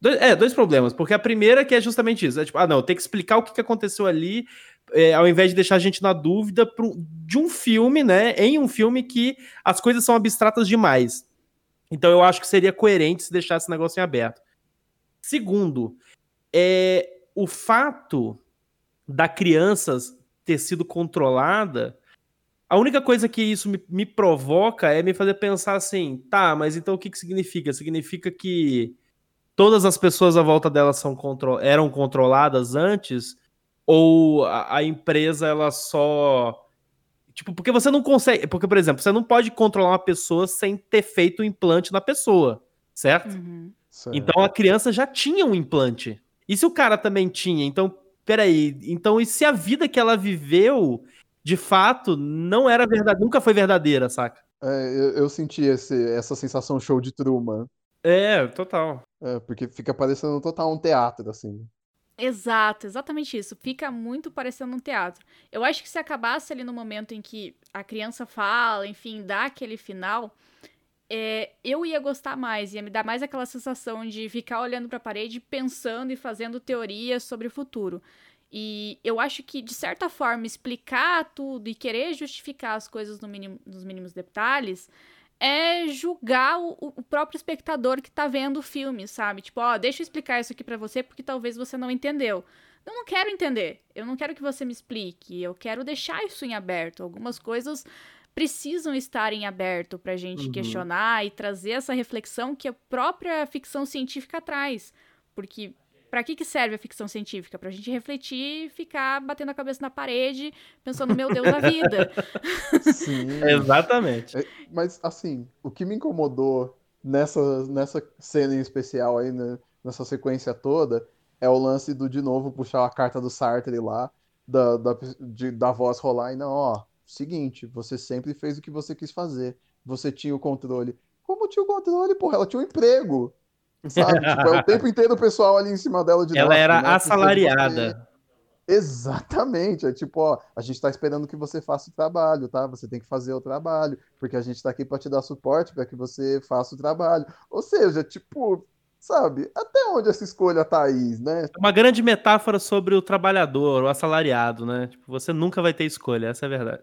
Dois, é, dois problemas. Porque a primeira que é justamente isso. É tipo, ah, não, tem que explicar o que, aconteceu ali, é, ao invés de deixar a gente na dúvida pro, de um filme, né? Em um filme que as coisas são abstratas demais. Então eu acho que seria coerente se deixar esse negócio em aberto. Segundo, é o fato da criança ter sido controlada a única coisa que isso me, me, provoca é me fazer pensar assim, tá, mas então o que, que significa? Significa que todas as pessoas à volta dela são contro eram controladas antes? Ou a, a, empresa ela só. Tipo, porque você não consegue. Porque, por exemplo, você não pode controlar uma pessoa sem ter feito o um implante na pessoa, certo? Uhum. Então a criança já tinha um implante. E se o cara também tinha? Então, peraí. Então, e se a vida que ela viveu de fato, não era verdade, nunca foi verdadeira, saca? É, eu, eu senti esse, essa sensação show de Truman. É, total. É, porque fica parecendo total um teatro, assim. Exato, exatamente isso. Fica muito parecendo um teatro. Eu acho que se acabasse ali no momento em que a criança fala, enfim, dá aquele final, é, eu ia gostar mais, ia me dar mais aquela sensação de ficar olhando para a parede, pensando e fazendo teorias sobre o futuro. E eu acho que, de certa forma, explicar tudo e querer justificar as coisas no mínimo, nos mínimos detalhes é julgar o, o, próprio espectador que tá vendo o filme, sabe? Tipo, ó, deixa eu explicar isso aqui para você porque talvez você não entendeu. Eu não quero entender. Eu não quero que você me explique. Eu quero deixar isso em aberto. Algumas coisas precisam estar em aberto para a gente uhum. questionar e trazer essa reflexão que a própria ficção científica traz. Porque para que, que serve a ficção científica? Pra gente refletir e ficar batendo a cabeça na parede, pensando, meu Deus, da vida. Sim. Exatamente. É, mas, assim, o que me incomodou nessa, nessa cena em especial aí, né, nessa sequência toda, é o lance do, de novo, puxar a carta do Sartre lá, da, da, de, da voz rolar e não, ó, seguinte, você sempre fez o que você quis fazer. Você tinha o controle. Como tinha o controle, porra? Ela tinha um emprego. Sabe? tipo, é o tempo inteiro o pessoal ali em cima dela de Ela novo, era né? assalariada. Exatamente. É tipo, ó, a gente tá esperando que você faça o trabalho, tá? Você tem que fazer o trabalho, porque a gente tá aqui para te dar suporte para que você faça o trabalho. Ou seja, tipo, sabe? Até onde essa escolha tá aí, né? É uma grande metáfora sobre o trabalhador, o assalariado, né? Tipo, você nunca vai ter escolha, essa é a verdade.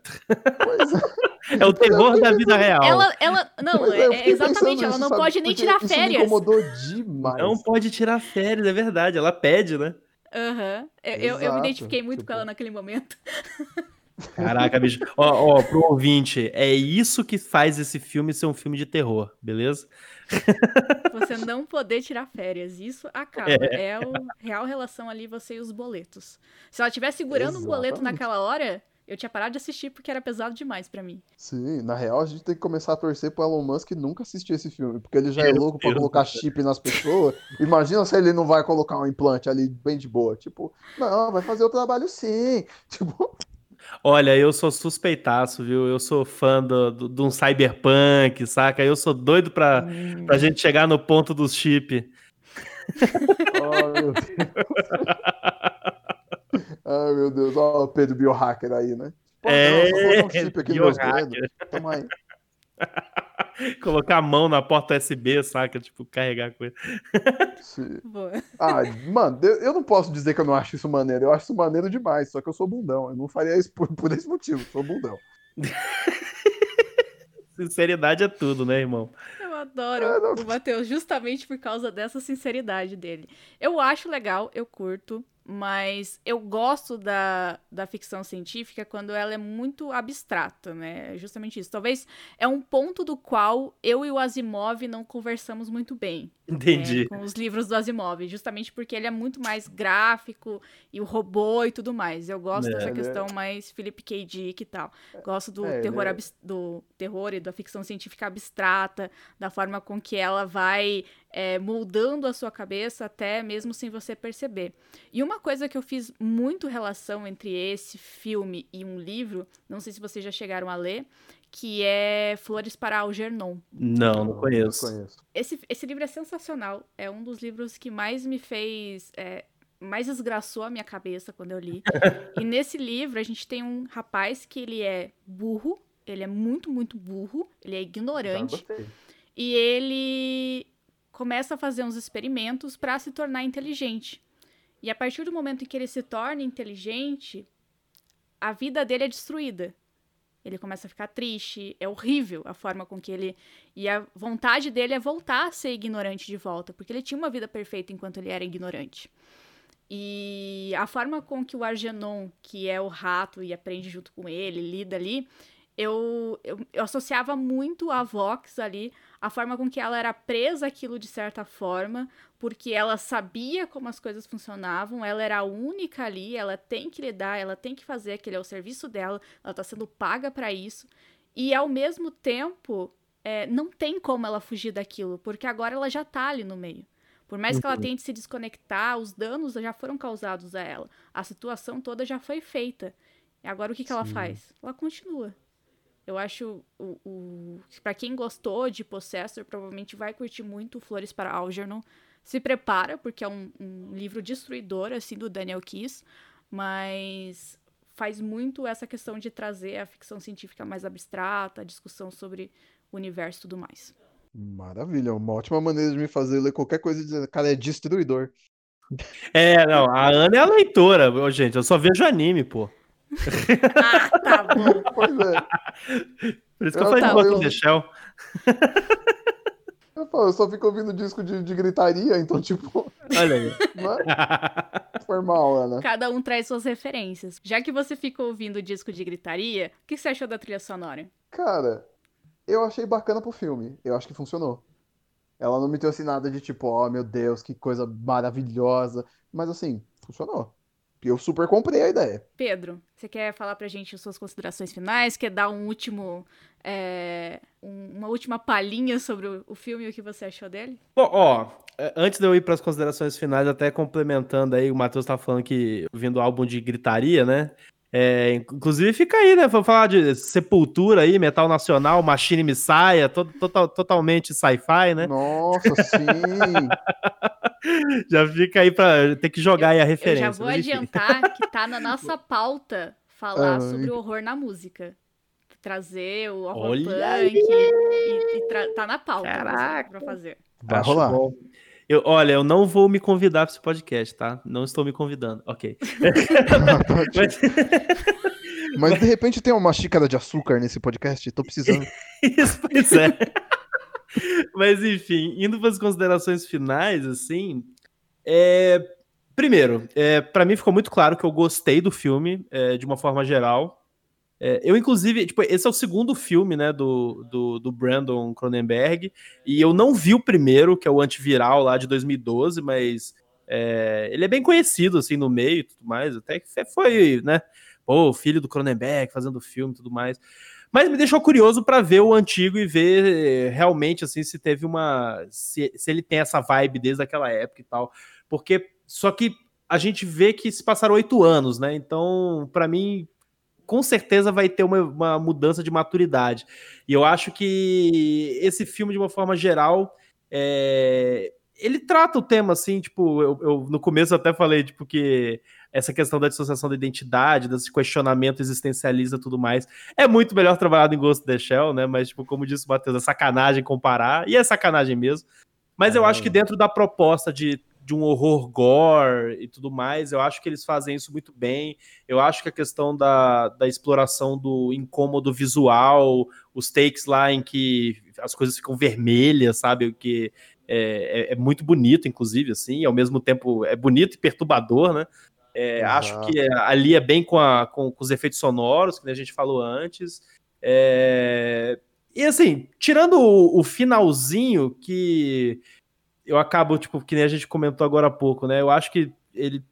Pois é. É o terror da vida real. Ela, ela, não, é, é exatamente, ela não sabe? pode nem tirar férias. Isso me incomodou demais. Não pode tirar férias, é verdade, ela pede, né? Aham. Uhum. Eu, eu, me identifiquei muito tipo... com ela naquele momento. Caraca, bicho. Ó, ó, pro ouvinte, é isso que faz esse filme ser um filme de terror, beleza? Você não poder tirar férias, isso acaba. É, é a real relação ali, você e os boletos. Se ela estiver segurando Exatamente. um boleto naquela hora, eu tinha parado de assistir porque era pesado demais para mim. Sim, na real a gente tem que começar a torcer pro Elon Musk nunca assistir esse filme, porque ele já é louco para colocar chip nas pessoas. Imagina se ele não vai colocar um implante ali bem de boa. Tipo, não, vai fazer o trabalho sim. Tipo. Olha, eu sou suspeitaço, viu? Eu sou fã do, do, de um cyberpunk, saca? Eu sou doido pra, hum. pra gente chegar no ponto dos chip. Oh, meu Deus. Ai, meu Deus, ó o Pedro Biohacker aí, né? Pô, é, não, um chip aqui no Toma aí. Colocar a mão na porta USB, saca? Tipo, carregar coisa. Ah, mano, eu não posso dizer que eu não acho isso maneiro. Eu acho isso maneiro demais, só que eu sou bundão. Eu não faria isso por, por esse motivo, sou bundão. Sinceridade é tudo, né, irmão? Eu adoro é, o Matheus justamente por causa dessa sinceridade dele. Eu acho legal, eu curto mas eu gosto da, da ficção científica quando ela é muito abstrata, né? É justamente isso. Talvez é um ponto do qual eu e o Asimov não conversamos muito bem. Entendi. Né, com os livros do Asimov, justamente porque ele é muito mais gráfico e o robô e tudo mais. Eu gosto é, dessa né? questão mais Philip K. Dick e tal. Gosto do, é, terror né? do terror e da ficção científica abstrata, da forma com que ela vai é, moldando a sua cabeça até mesmo sem você perceber. E uma coisa que eu fiz muito relação entre esse filme e um livro, não sei se vocês já chegaram a ler, que é Flores para Algernon. Não, não conheço. Não conheço. Esse, esse livro é sensacional. É um dos livros que mais me fez. É, mais desgraçou a minha cabeça quando eu li. e nesse livro a gente tem um rapaz que ele é burro, ele é muito, muito burro, ele é ignorante. E ele começa a fazer uns experimentos para se tornar inteligente. E a partir do momento em que ele se torna inteligente, a vida dele é destruída. Ele começa a ficar triste, é horrível a forma com que ele. E a vontade dele é voltar a ser ignorante de volta, porque ele tinha uma vida perfeita enquanto ele era ignorante. E a forma com que o Argenon, que é o rato e aprende junto com ele, lida ali, eu, eu, eu associava muito a Vox ali a forma com que ela era presa aquilo de certa forma, porque ela sabia como as coisas funcionavam, ela era a única ali, ela tem que lidar, ela tem que fazer, aquele é o serviço dela, ela está sendo paga para isso. E ao mesmo tempo, é, não tem como ela fugir daquilo, porque agora ela já está ali no meio. Por mais que ela uhum. tente se desconectar, os danos já foram causados a ela. A situação toda já foi feita. E agora o que, que ela faz? Ela continua. Eu acho o, o para quem gostou de Possessor, provavelmente vai curtir muito Flores para Algernon. Se prepara, porque é um, um livro destruidor, assim, do Daniel Kiss, mas faz muito essa questão de trazer a ficção científica mais abstrata, a discussão sobre o universo e tudo mais. Maravilha, uma ótima maneira de me fazer ler qualquer coisa e dizer, cara, é destruidor. É, não, a Ana é a leitora, gente, eu só vejo anime, pô ah, tá bom. Pois é. Por isso que eu, eu falei de Ghost in the Shell. Eu só fico ouvindo disco de, de gritaria, então, tipo. Olha aí. É? Foi mal, Ana. Cada um traz suas referências. Já que você ficou ouvindo disco de gritaria, o que você achou da trilha sonora? Cara, eu achei bacana pro filme. Eu acho que funcionou. Ela não me trouxe nada de tipo, ó, oh, meu Deus, que coisa maravilhosa. Mas assim, funcionou. Eu super comprei a ideia. Pedro, você quer falar pra gente suas considerações finais? Quer dar um último. É, uma última palhinha sobre o, filme e o que você achou dele? Bom, ó, é, antes de eu ir para as considerações finais, até complementando aí, o Matheus tá falando que vindo o álbum de gritaria, né? É, inclusive fica aí, né? Vamos falar de Sepultura aí, Metal Nacional, Machine Messiah, to total, totalmente sci-fi, né? Nossa, sim! já fica aí pra ter que jogar aí a referência. Eu já vou adiantar que tá na nossa pauta falar Ai. sobre o horror na música. Trazer o horror Olha punk aí. e, e tá na pauta Caraca. pra fazer. Vai rolar. Bom. Eu, olha, eu não vou me convidar para esse podcast, tá? Não estou me convidando. Ok. Mas... Mas de repente tem uma xícara de açúcar nesse podcast, tô precisando. Isso, pois é. Mas enfim, indo para as considerações finais, assim, é... primeiro, é, para mim ficou muito claro que eu gostei do filme é, de uma forma geral. É, eu, inclusive, tipo, esse é o segundo filme, né, do, do, do, Brandon Cronenberg, e eu não vi o primeiro, que é o Antiviral lá de 2012, mas é, ele é bem conhecido, assim, no meio e tudo mais, até que foi, né, pô, filho do Cronenberg fazendo filme e tudo mais. Mas me deixou curioso para ver o antigo e ver realmente, assim, se teve uma... Se, se ele tem essa vibe desde aquela época e tal, porque só que a gente vê que se passaram oito anos, né? Então, para mim, com certeza vai ter uma, uma, mudança de maturidade. E eu acho que esse filme, de uma forma geral, é... ele trata o tema assim, tipo, eu, eu, no começo até falei, tipo, que essa questão da dissociação da identidade, desse questionamento existencialista e tudo mais, é muito melhor trabalhado em Ghost in the Shell, né? Mas, tipo, como disse o Matheus, é sacanagem comparar, e é sacanagem mesmo. Mas é. eu acho que dentro da proposta de de um horror gore e tudo mais. Eu acho que eles fazem isso muito bem. Eu acho que a questão da, da exploração do incômodo visual, os takes lá em que as coisas ficam vermelhas, sabe? O que é, é, é, muito bonito, inclusive, assim, e ao mesmo tempo é bonito e perturbador, né? É, acho que ali é bem com, a, com, com, os efeitos sonoros, que a gente falou antes. É... E assim, tirando o, o finalzinho, que eu acabo, tipo, que nem a gente comentou agora há pouco, né? Eu acho que ele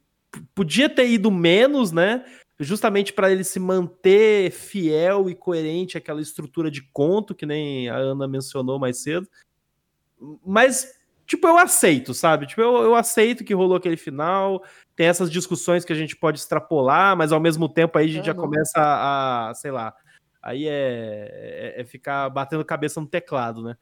podia ter ido menos, né? Justamente para ele se manter fiel e coerente àquela estrutura de conto, que nem a Ana mencionou mais cedo. Mas, tipo, eu aceito, sabe? Tipo, eu, eu aceito que rolou aquele final. Tem essas discussões que a gente pode extrapolar, mas ao mesmo tempo aí a gente é, já não. começa a, a, sei lá, aí é, é, é, ficar batendo cabeça no teclado, né?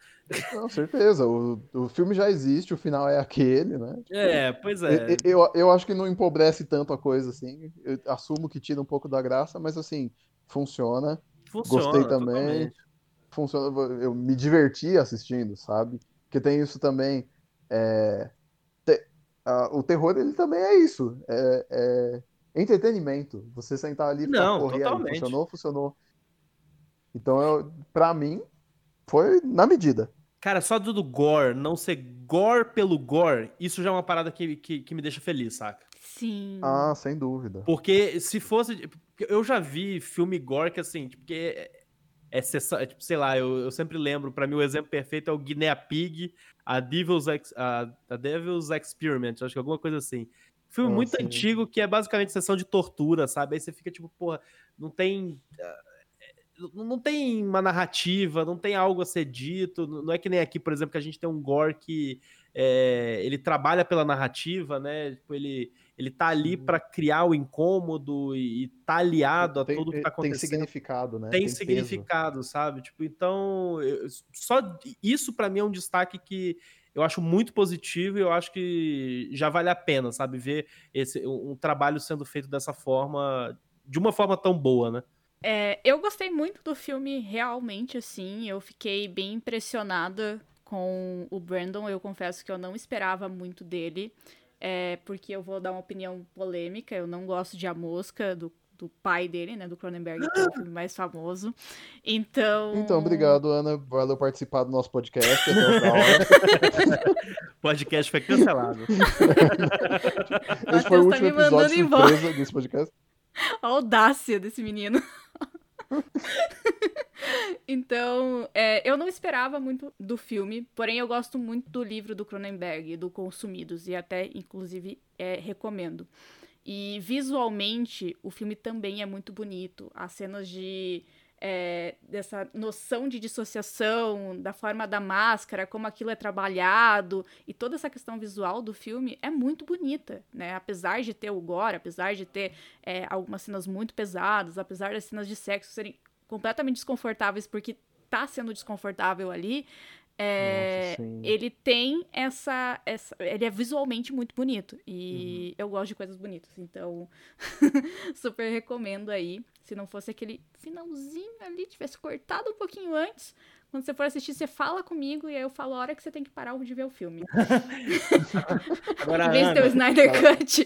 Com certeza, o, o filme já existe, o final é aquele, né? Tipo, é, pois é. Eu, eu, eu acho que não empobrece tanto a coisa assim. Eu assumo que tira um pouco da graça, mas assim, funciona. funciona Gostei também. Totalmente. Funciona. Eu me diverti assistindo, sabe? Porque tem isso também. É, te, a, o terror, ele também é isso. É, é entretenimento. Você sentar ali e correr, funcionou, funcionou. Então, pra mim, foi na medida. Cara, só do, do gore, não ser gore pelo gore, isso já é uma parada que, que, que, me deixa feliz, saca? Sim. Ah, sem dúvida. Porque se fosse. Eu já vi filme gore que assim, tipo, porque é, é, é tipo, sei lá, eu, eu sempre lembro, para mim o exemplo perfeito é o Guinea Pig, a Devil's, Ex, a, a Devil's Experiment, acho que alguma coisa assim. Filme ah, muito sim. antigo que é basicamente sessão de tortura, sabe? Aí você fica tipo, porra, não tem não tem uma narrativa, não tem algo a ser dito. Não é que nem aqui, por exemplo, que a gente tem um gore que é, ele trabalha pela narrativa, né? Tipo, ele, ele tá ali para criar o incômodo e, e tá aliado tem, a tudo que tá acontecendo. Tem significado, né? Tem, tem significado, peso. sabe? Tipo, então, eu, só isso para mim é um destaque que eu acho muito positivo e eu acho que já vale a pena, sabe? Ver esse, um, um trabalho sendo feito dessa forma, de uma forma tão boa, né? É, eu gostei muito do filme, realmente, assim. Eu fiquei bem impressionada com o Brandon. Eu confesso que eu não esperava muito dele. É, porque eu vou dar uma opinião polêmica. Eu não gosto de A Mosca, do, do pai dele, né? Do Cronenberg, que é o filme mais famoso. Então. Então, obrigado, Ana. Valeu participar do nosso podcast. o podcast foi cancelado. Esse foi o tá último episódio surpresa desse podcast. A audácia desse menino. Então, é, eu não esperava muito do filme, porém eu gosto muito do livro do Cronenberg, do Consumidos, e até, inclusive, é, recomendo. E visualmente, o filme também é muito bonito. As cenas de. É, dessa noção de dissociação, da forma da máscara, como aquilo é trabalhado, e toda essa questão visual do filme é muito bonita, né? Apesar de ter o gore, apesar de ter é, algumas cenas muito pesadas, apesar das cenas de sexo serem completamente desconfortáveis porque tá sendo desconfortável ali, é, Nossa, ele tem essa, essa. Ele é visualmente muito bonito. E uhum. eu gosto de coisas bonitas. Então, super recomendo aí. Se não fosse aquele finalzinho ali, tivesse cortado um pouquinho antes. Quando você for assistir, você fala comigo e aí eu falo a hora que você tem que parar de ver o filme. Agora, em vez de ter o Snyder Cut.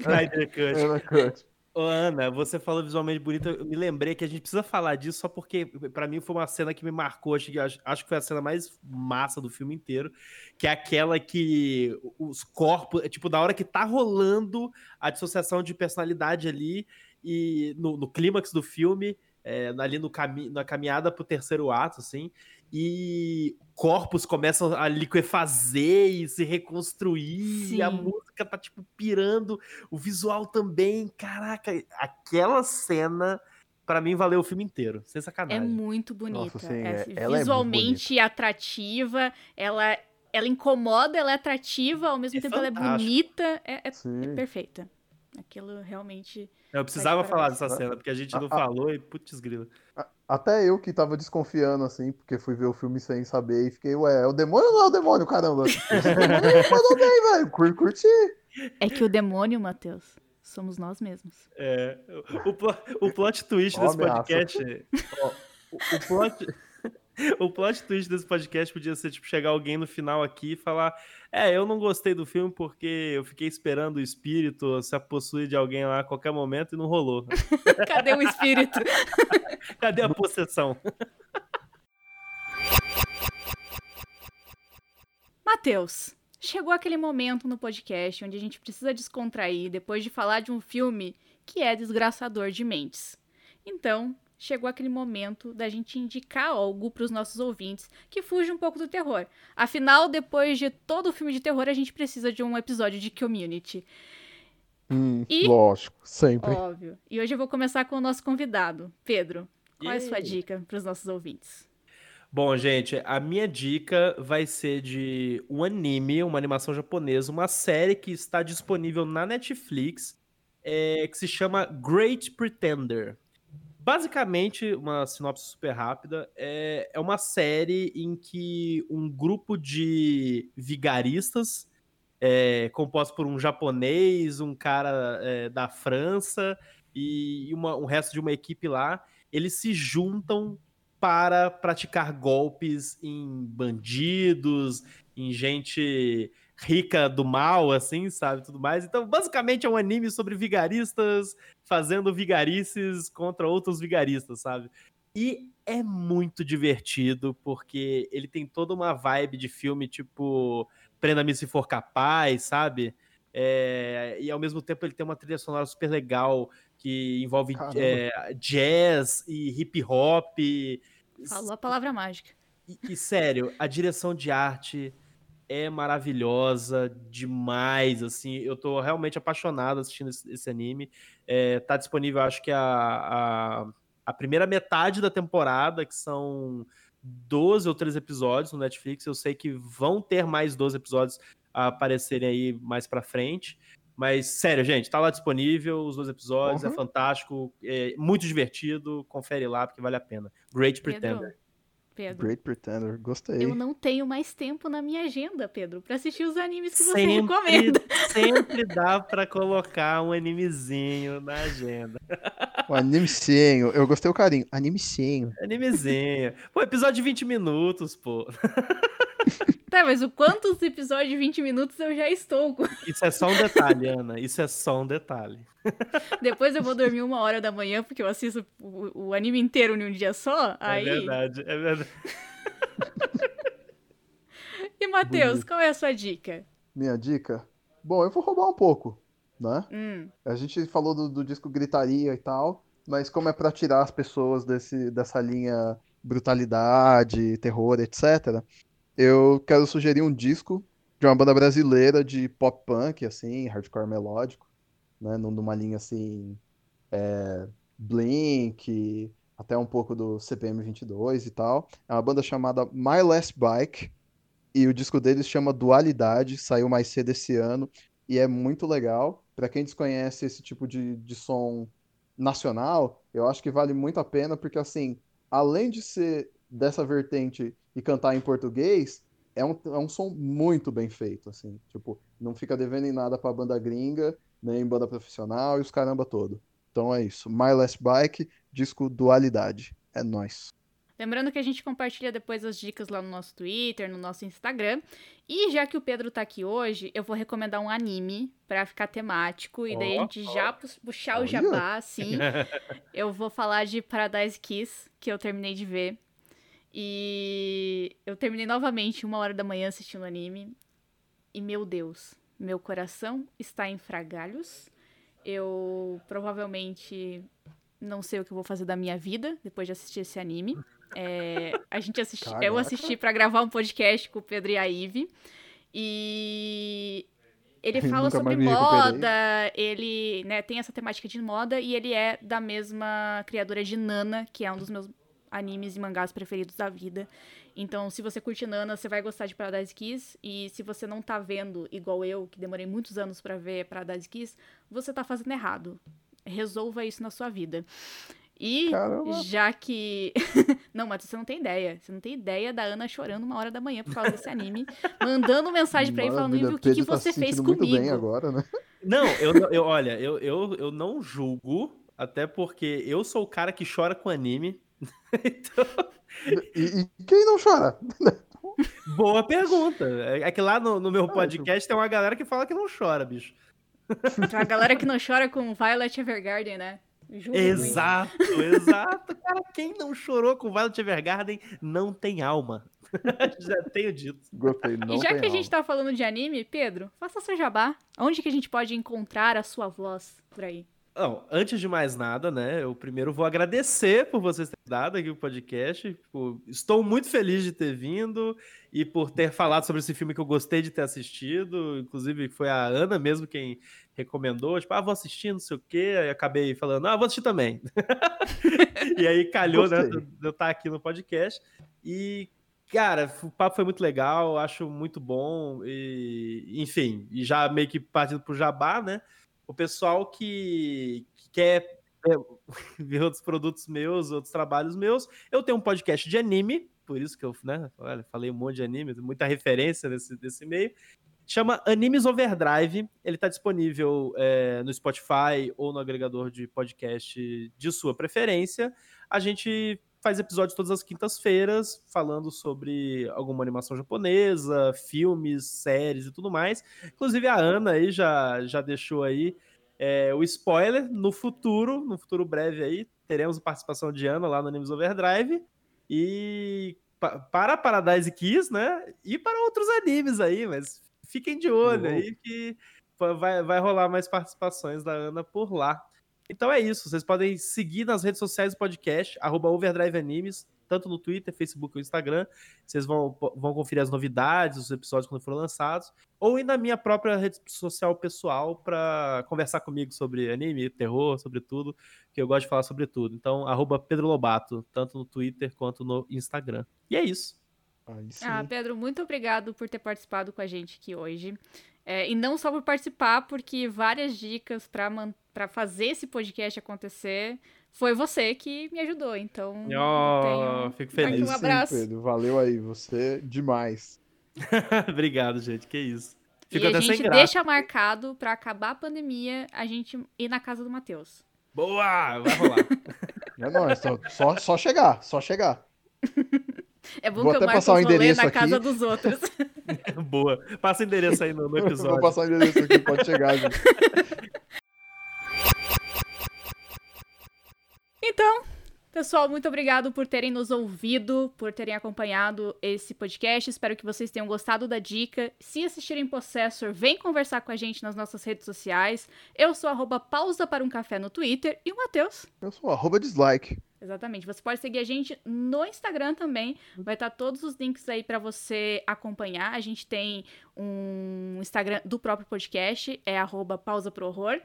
Snyder Cut. Ana, você falou visualmente bonito. Eu me lembrei que a gente precisa falar disso só porque, para mim, foi uma cena que me marcou. Acho que, acho que foi a cena mais massa do filme inteiro. Que é aquela que os corpos. É, tipo, da hora que tá rolando a dissociação de personalidade ali, e no, no clímax do filme, é, ali no cami na caminhada pro terceiro ato, assim, e corpos começam a liquefazer e se reconstruir, Sim. e a música tá, tipo, pirando, o visual também, caraca, aquela cena para mim valeu o filme inteiro, sem sacanagem. É muito bonita, Nossa, sim, é, é visualmente é atrativa, ela ela incomoda, ela é atrativa, ao mesmo é tempo fantástico. ela é bonita, é, é, é perfeita. Aquilo realmente. Eu precisava falar dessa cena, porque a gente não a, falou e putz grila. Até eu que tava desconfiando, assim, porque fui ver o filme sem saber e fiquei, ué, é o demônio ou não é o demônio, caramba? Mandou bem, velho, curti. É que o demônio, Matheus, somos nós mesmos. É. O, o, o plot twist desse podcast. O, o plot. O plot twist desse podcast podia ser, tipo, chegar alguém no final aqui e falar: É, eu não gostei do filme porque eu fiquei esperando o espírito se possuir de alguém lá a qualquer momento e não rolou. Cadê o espírito? Cadê a possessão? Matheus, chegou aquele momento no podcast onde a gente precisa descontrair depois de falar de um filme que é desgraçador de mentes. Então, chegou aquele momento da gente indicar algo para os nossos ouvintes que fuja um pouco do terror. Afinal, depois de todo o filme de terror, a gente precisa de um episódio de Community. Hum, e, lógico, sempre. Óbvio. E hoje eu vou começar com o nosso convidado, Pedro. Qual é a sua dica para os nossos ouvintes? Bom, gente, a minha dica vai ser de um anime, uma animação japonesa, uma série que está disponível na Netflix, é, que se chama Great Pretender. Basicamente, uma sinopse super rápida, é, é uma série em que um grupo de vigaristas, é, composto por um japonês, um cara é, da França e uma, um resto de uma equipe lá, eles se juntam para praticar golpes em bandidos, em gente rica do mal, assim, sabe? Tudo mais. Então, basicamente, é um anime sobre vigaristas fazendo vigarices contra outros vigaristas, sabe? E é muito divertido, porque ele tem toda uma vibe de filme, tipo, Prenda-me se for capaz, sabe? É, e ao mesmo tempo ele tem uma trilha sonora super legal que envolve é, jazz e hip hop. Falou a palavra mágica. E, e sério, a direção de arte é maravilhosa demais, assim, eu tô realmente apaixonado assistindo esse, esse anime. É, tá disponível, acho que a, a, a, primeira metade da temporada, que são 12 ou 13 episódios no Netflix. Eu sei que vão ter mais 12 episódios a aparecerem aí mais pra frente. Mas, sério, gente, tá lá disponível os dois episódios, é uhum. é fantástico, é muito divertido, confere lá porque vale a pena. Great Pretender. Pedro. Great Pretender, gostei. Eu não tenho mais tempo na minha agenda, Pedro, para assistir os animes que sempre, você recomenda. Sempre dá para colocar um animezinho na agenda. Um animezinho, eu gostei o carinho. Animezinho. Animezinho. Pô, episódio de 20 minutos, pô. Tá, mas o quantos episódios de 20 minutos eu já estou? Isso é só um detalhe, Ana. Isso é só um detalhe. Depois eu vou dormir uma hora da manhã, porque eu assisto o, o anime inteiro em um dia só. É aí... verdade, é verdade. e, Matheus, qual é a sua dica? Minha dica? Bom, eu vou roubar um pouco, né? Hum. A gente falou do, do, disco Gritaria e tal, mas como é para tirar as pessoas desse, dessa linha brutalidade, terror, etc., eu quero sugerir um disco de uma banda brasileira de pop punk, assim, hardcore melódico, né, numa linha assim, é, Blink, até um pouco do CPM 22 e tal. É uma banda chamada My Last Bike, e o disco deles chama Dualidade, saiu mais cedo esse ano, e é muito legal. Para quem desconhece esse tipo de, de som nacional, eu acho que vale muito a pena, porque assim, além de ser dessa vertente e cantar em português, é um, é um som muito bem feito, assim. Tipo, não fica devendo em nada pra banda gringa, nem banda profissional e os caramba todo. Então é isso. My Last Bike, disco Dualidade. É nóis. Lembrando que a gente compartilha depois as dicas lá no nosso Twitter, no nosso Instagram. E já que o Pedro tá aqui hoje, eu vou recomendar um anime para ficar temático. E daí oh, a gente oh. já puxar o jabá, assim. eu vou falar de Paradise Kiss, que eu terminei de ver. E eu terminei novamente uma hora da manhã assistindo anime. E meu Deus, meu coração está em fragalhos. Eu provavelmente não sei o que eu vou fazer da minha vida depois de assistir esse anime. É, a gente assisti, eu assisti para gravar um podcast com o Pedro e a Ive. E ele fala sobre moda, ele né, tem essa temática de moda e ele é da mesma criadora de Nana, que é um dos meus animes e mangás preferidos da vida. Então, se você curte Nana, você vai gostar de Paradise Kiss. E se você não tá vendo, igual eu, que demorei muitos anos para ver Paradise Kiss, você tá fazendo errado. Resolva isso na sua vida. E Caramba. já que. não, mas você não tem ideia. Você não tem ideia da Ana chorando uma hora da manhã por causa desse anime, mandando mensagem para ele falando o que, que tá você fez comigo. Muito bem agora, né? Não, eu, eu olha, eu, eu, eu não julgo, até porque eu sou o cara que chora com anime. então... e, e, quem não chora? Boa pergunta. É que lá no, no meu podcast tem uma galera que fala que não chora, bicho. Tem uma galera que não chora com Violet Evergarden, né? Juro exato, muito. exato. Cara, quem não chorou com Violet Evergarden não tem alma. Já tenho dito. Gostei, não E já que a gente tá falando de anime, Pedro, faça seu jabá. Onde que a gente pode encontrar a sua voz por aí? Não, antes de mais nada, né, eu primeiro vou agradecer por vocês terem dado aqui o podcast. Tipo, estou muito feliz de ter vindo e por ter falado sobre esse filme que eu gostei de ter assistido. Inclusive, foi a Ana mesmo quem recomendou. Tipo, ah, vou assistir, não sei o quê. Aí acabei falando, ah, vou assistir também. e aí calhou, né, gostei. né, de eu estar aqui no podcast. E, cara, o papo foi muito legal, acho muito bom. E, enfim, e já meio que partindo pro jabá, né? O pessoal que, que quer é, ver outros produtos meus, outros trabalhos meus. Eu tenho um podcast de anime, por isso que eu né, falei um monte de anime, muita referência nesse, nesse meio. Chama Animes Overdrive. Ele está disponível é, no Spotify ou no agregador de podcast de sua preferência. A gente faz episódios todas as quintas-feiras falando sobre alguma animação japonesa, filmes, séries e tudo mais. Inclusive a Ana aí já, já deixou aí é, o spoiler. No futuro, no futuro breve aí, teremos a participação de Ana lá no Animes Overdrive. E para Paradise Kiss, né? E para outros animes aí, mas fiquem de olho uhum. aí que vai, vai rolar mais participações da Ana por lá. Então é isso. Vocês podem seguir nas redes sociais do podcast, arroba Overdrive Animes, tanto no Twitter, Facebook ou Instagram. Vocês vão, vão conferir as novidades, os episódios quando foram lançados. Ou ir na minha própria rede social pessoal para conversar comigo sobre anime, terror, sobre tudo, que eu gosto de falar sobre tudo. Então, arroba Pedro Lobato, tanto no Twitter quanto no Instagram. E é isso. Ah, Pedro, muito obrigado por ter participado com a gente aqui hoje. É, e não só por participar, porque várias dicas para fazer esse podcast acontecer foi você que me ajudou. Então, oh, tenho... fico feliz. Um abraço. Sim, Pedro, valeu aí, você demais. Obrigado, gente, que isso. Fico e a gente deixa marcado para acabar a pandemia a gente ir na casa do Matheus. Boa! Vai rolar. é nóis, só, só, só chegar, só chegar. É bom Vou que até eu passar o endereço na aqui. casa dos outros. Boa. Passa o endereço aí no, no episódio. Vou passar o endereço aqui, pode chegar, gente. Então, Pessoal, muito obrigado por terem nos ouvido, por terem acompanhado esse podcast. Espero que vocês tenham gostado da dica. Se assistirem Possessor, vem conversar com a gente nas nossas redes sociais. Eu sou arroba pausa para um café no Twitter. E o Matheus? Eu sou arroba dislike. Exatamente. Você pode seguir a gente no Instagram também. Vai estar todos os links aí para você acompanhar. A gente tem um Instagram do próprio podcast, é arroba pausa pro horror.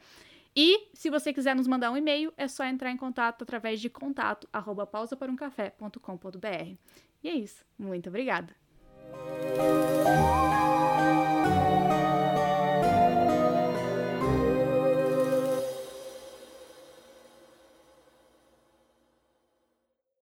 E se você quiser nos mandar um e-mail, é só entrar em contato através de contato arroba pausaparumcafé.com.br. E é isso. Muito obrigada.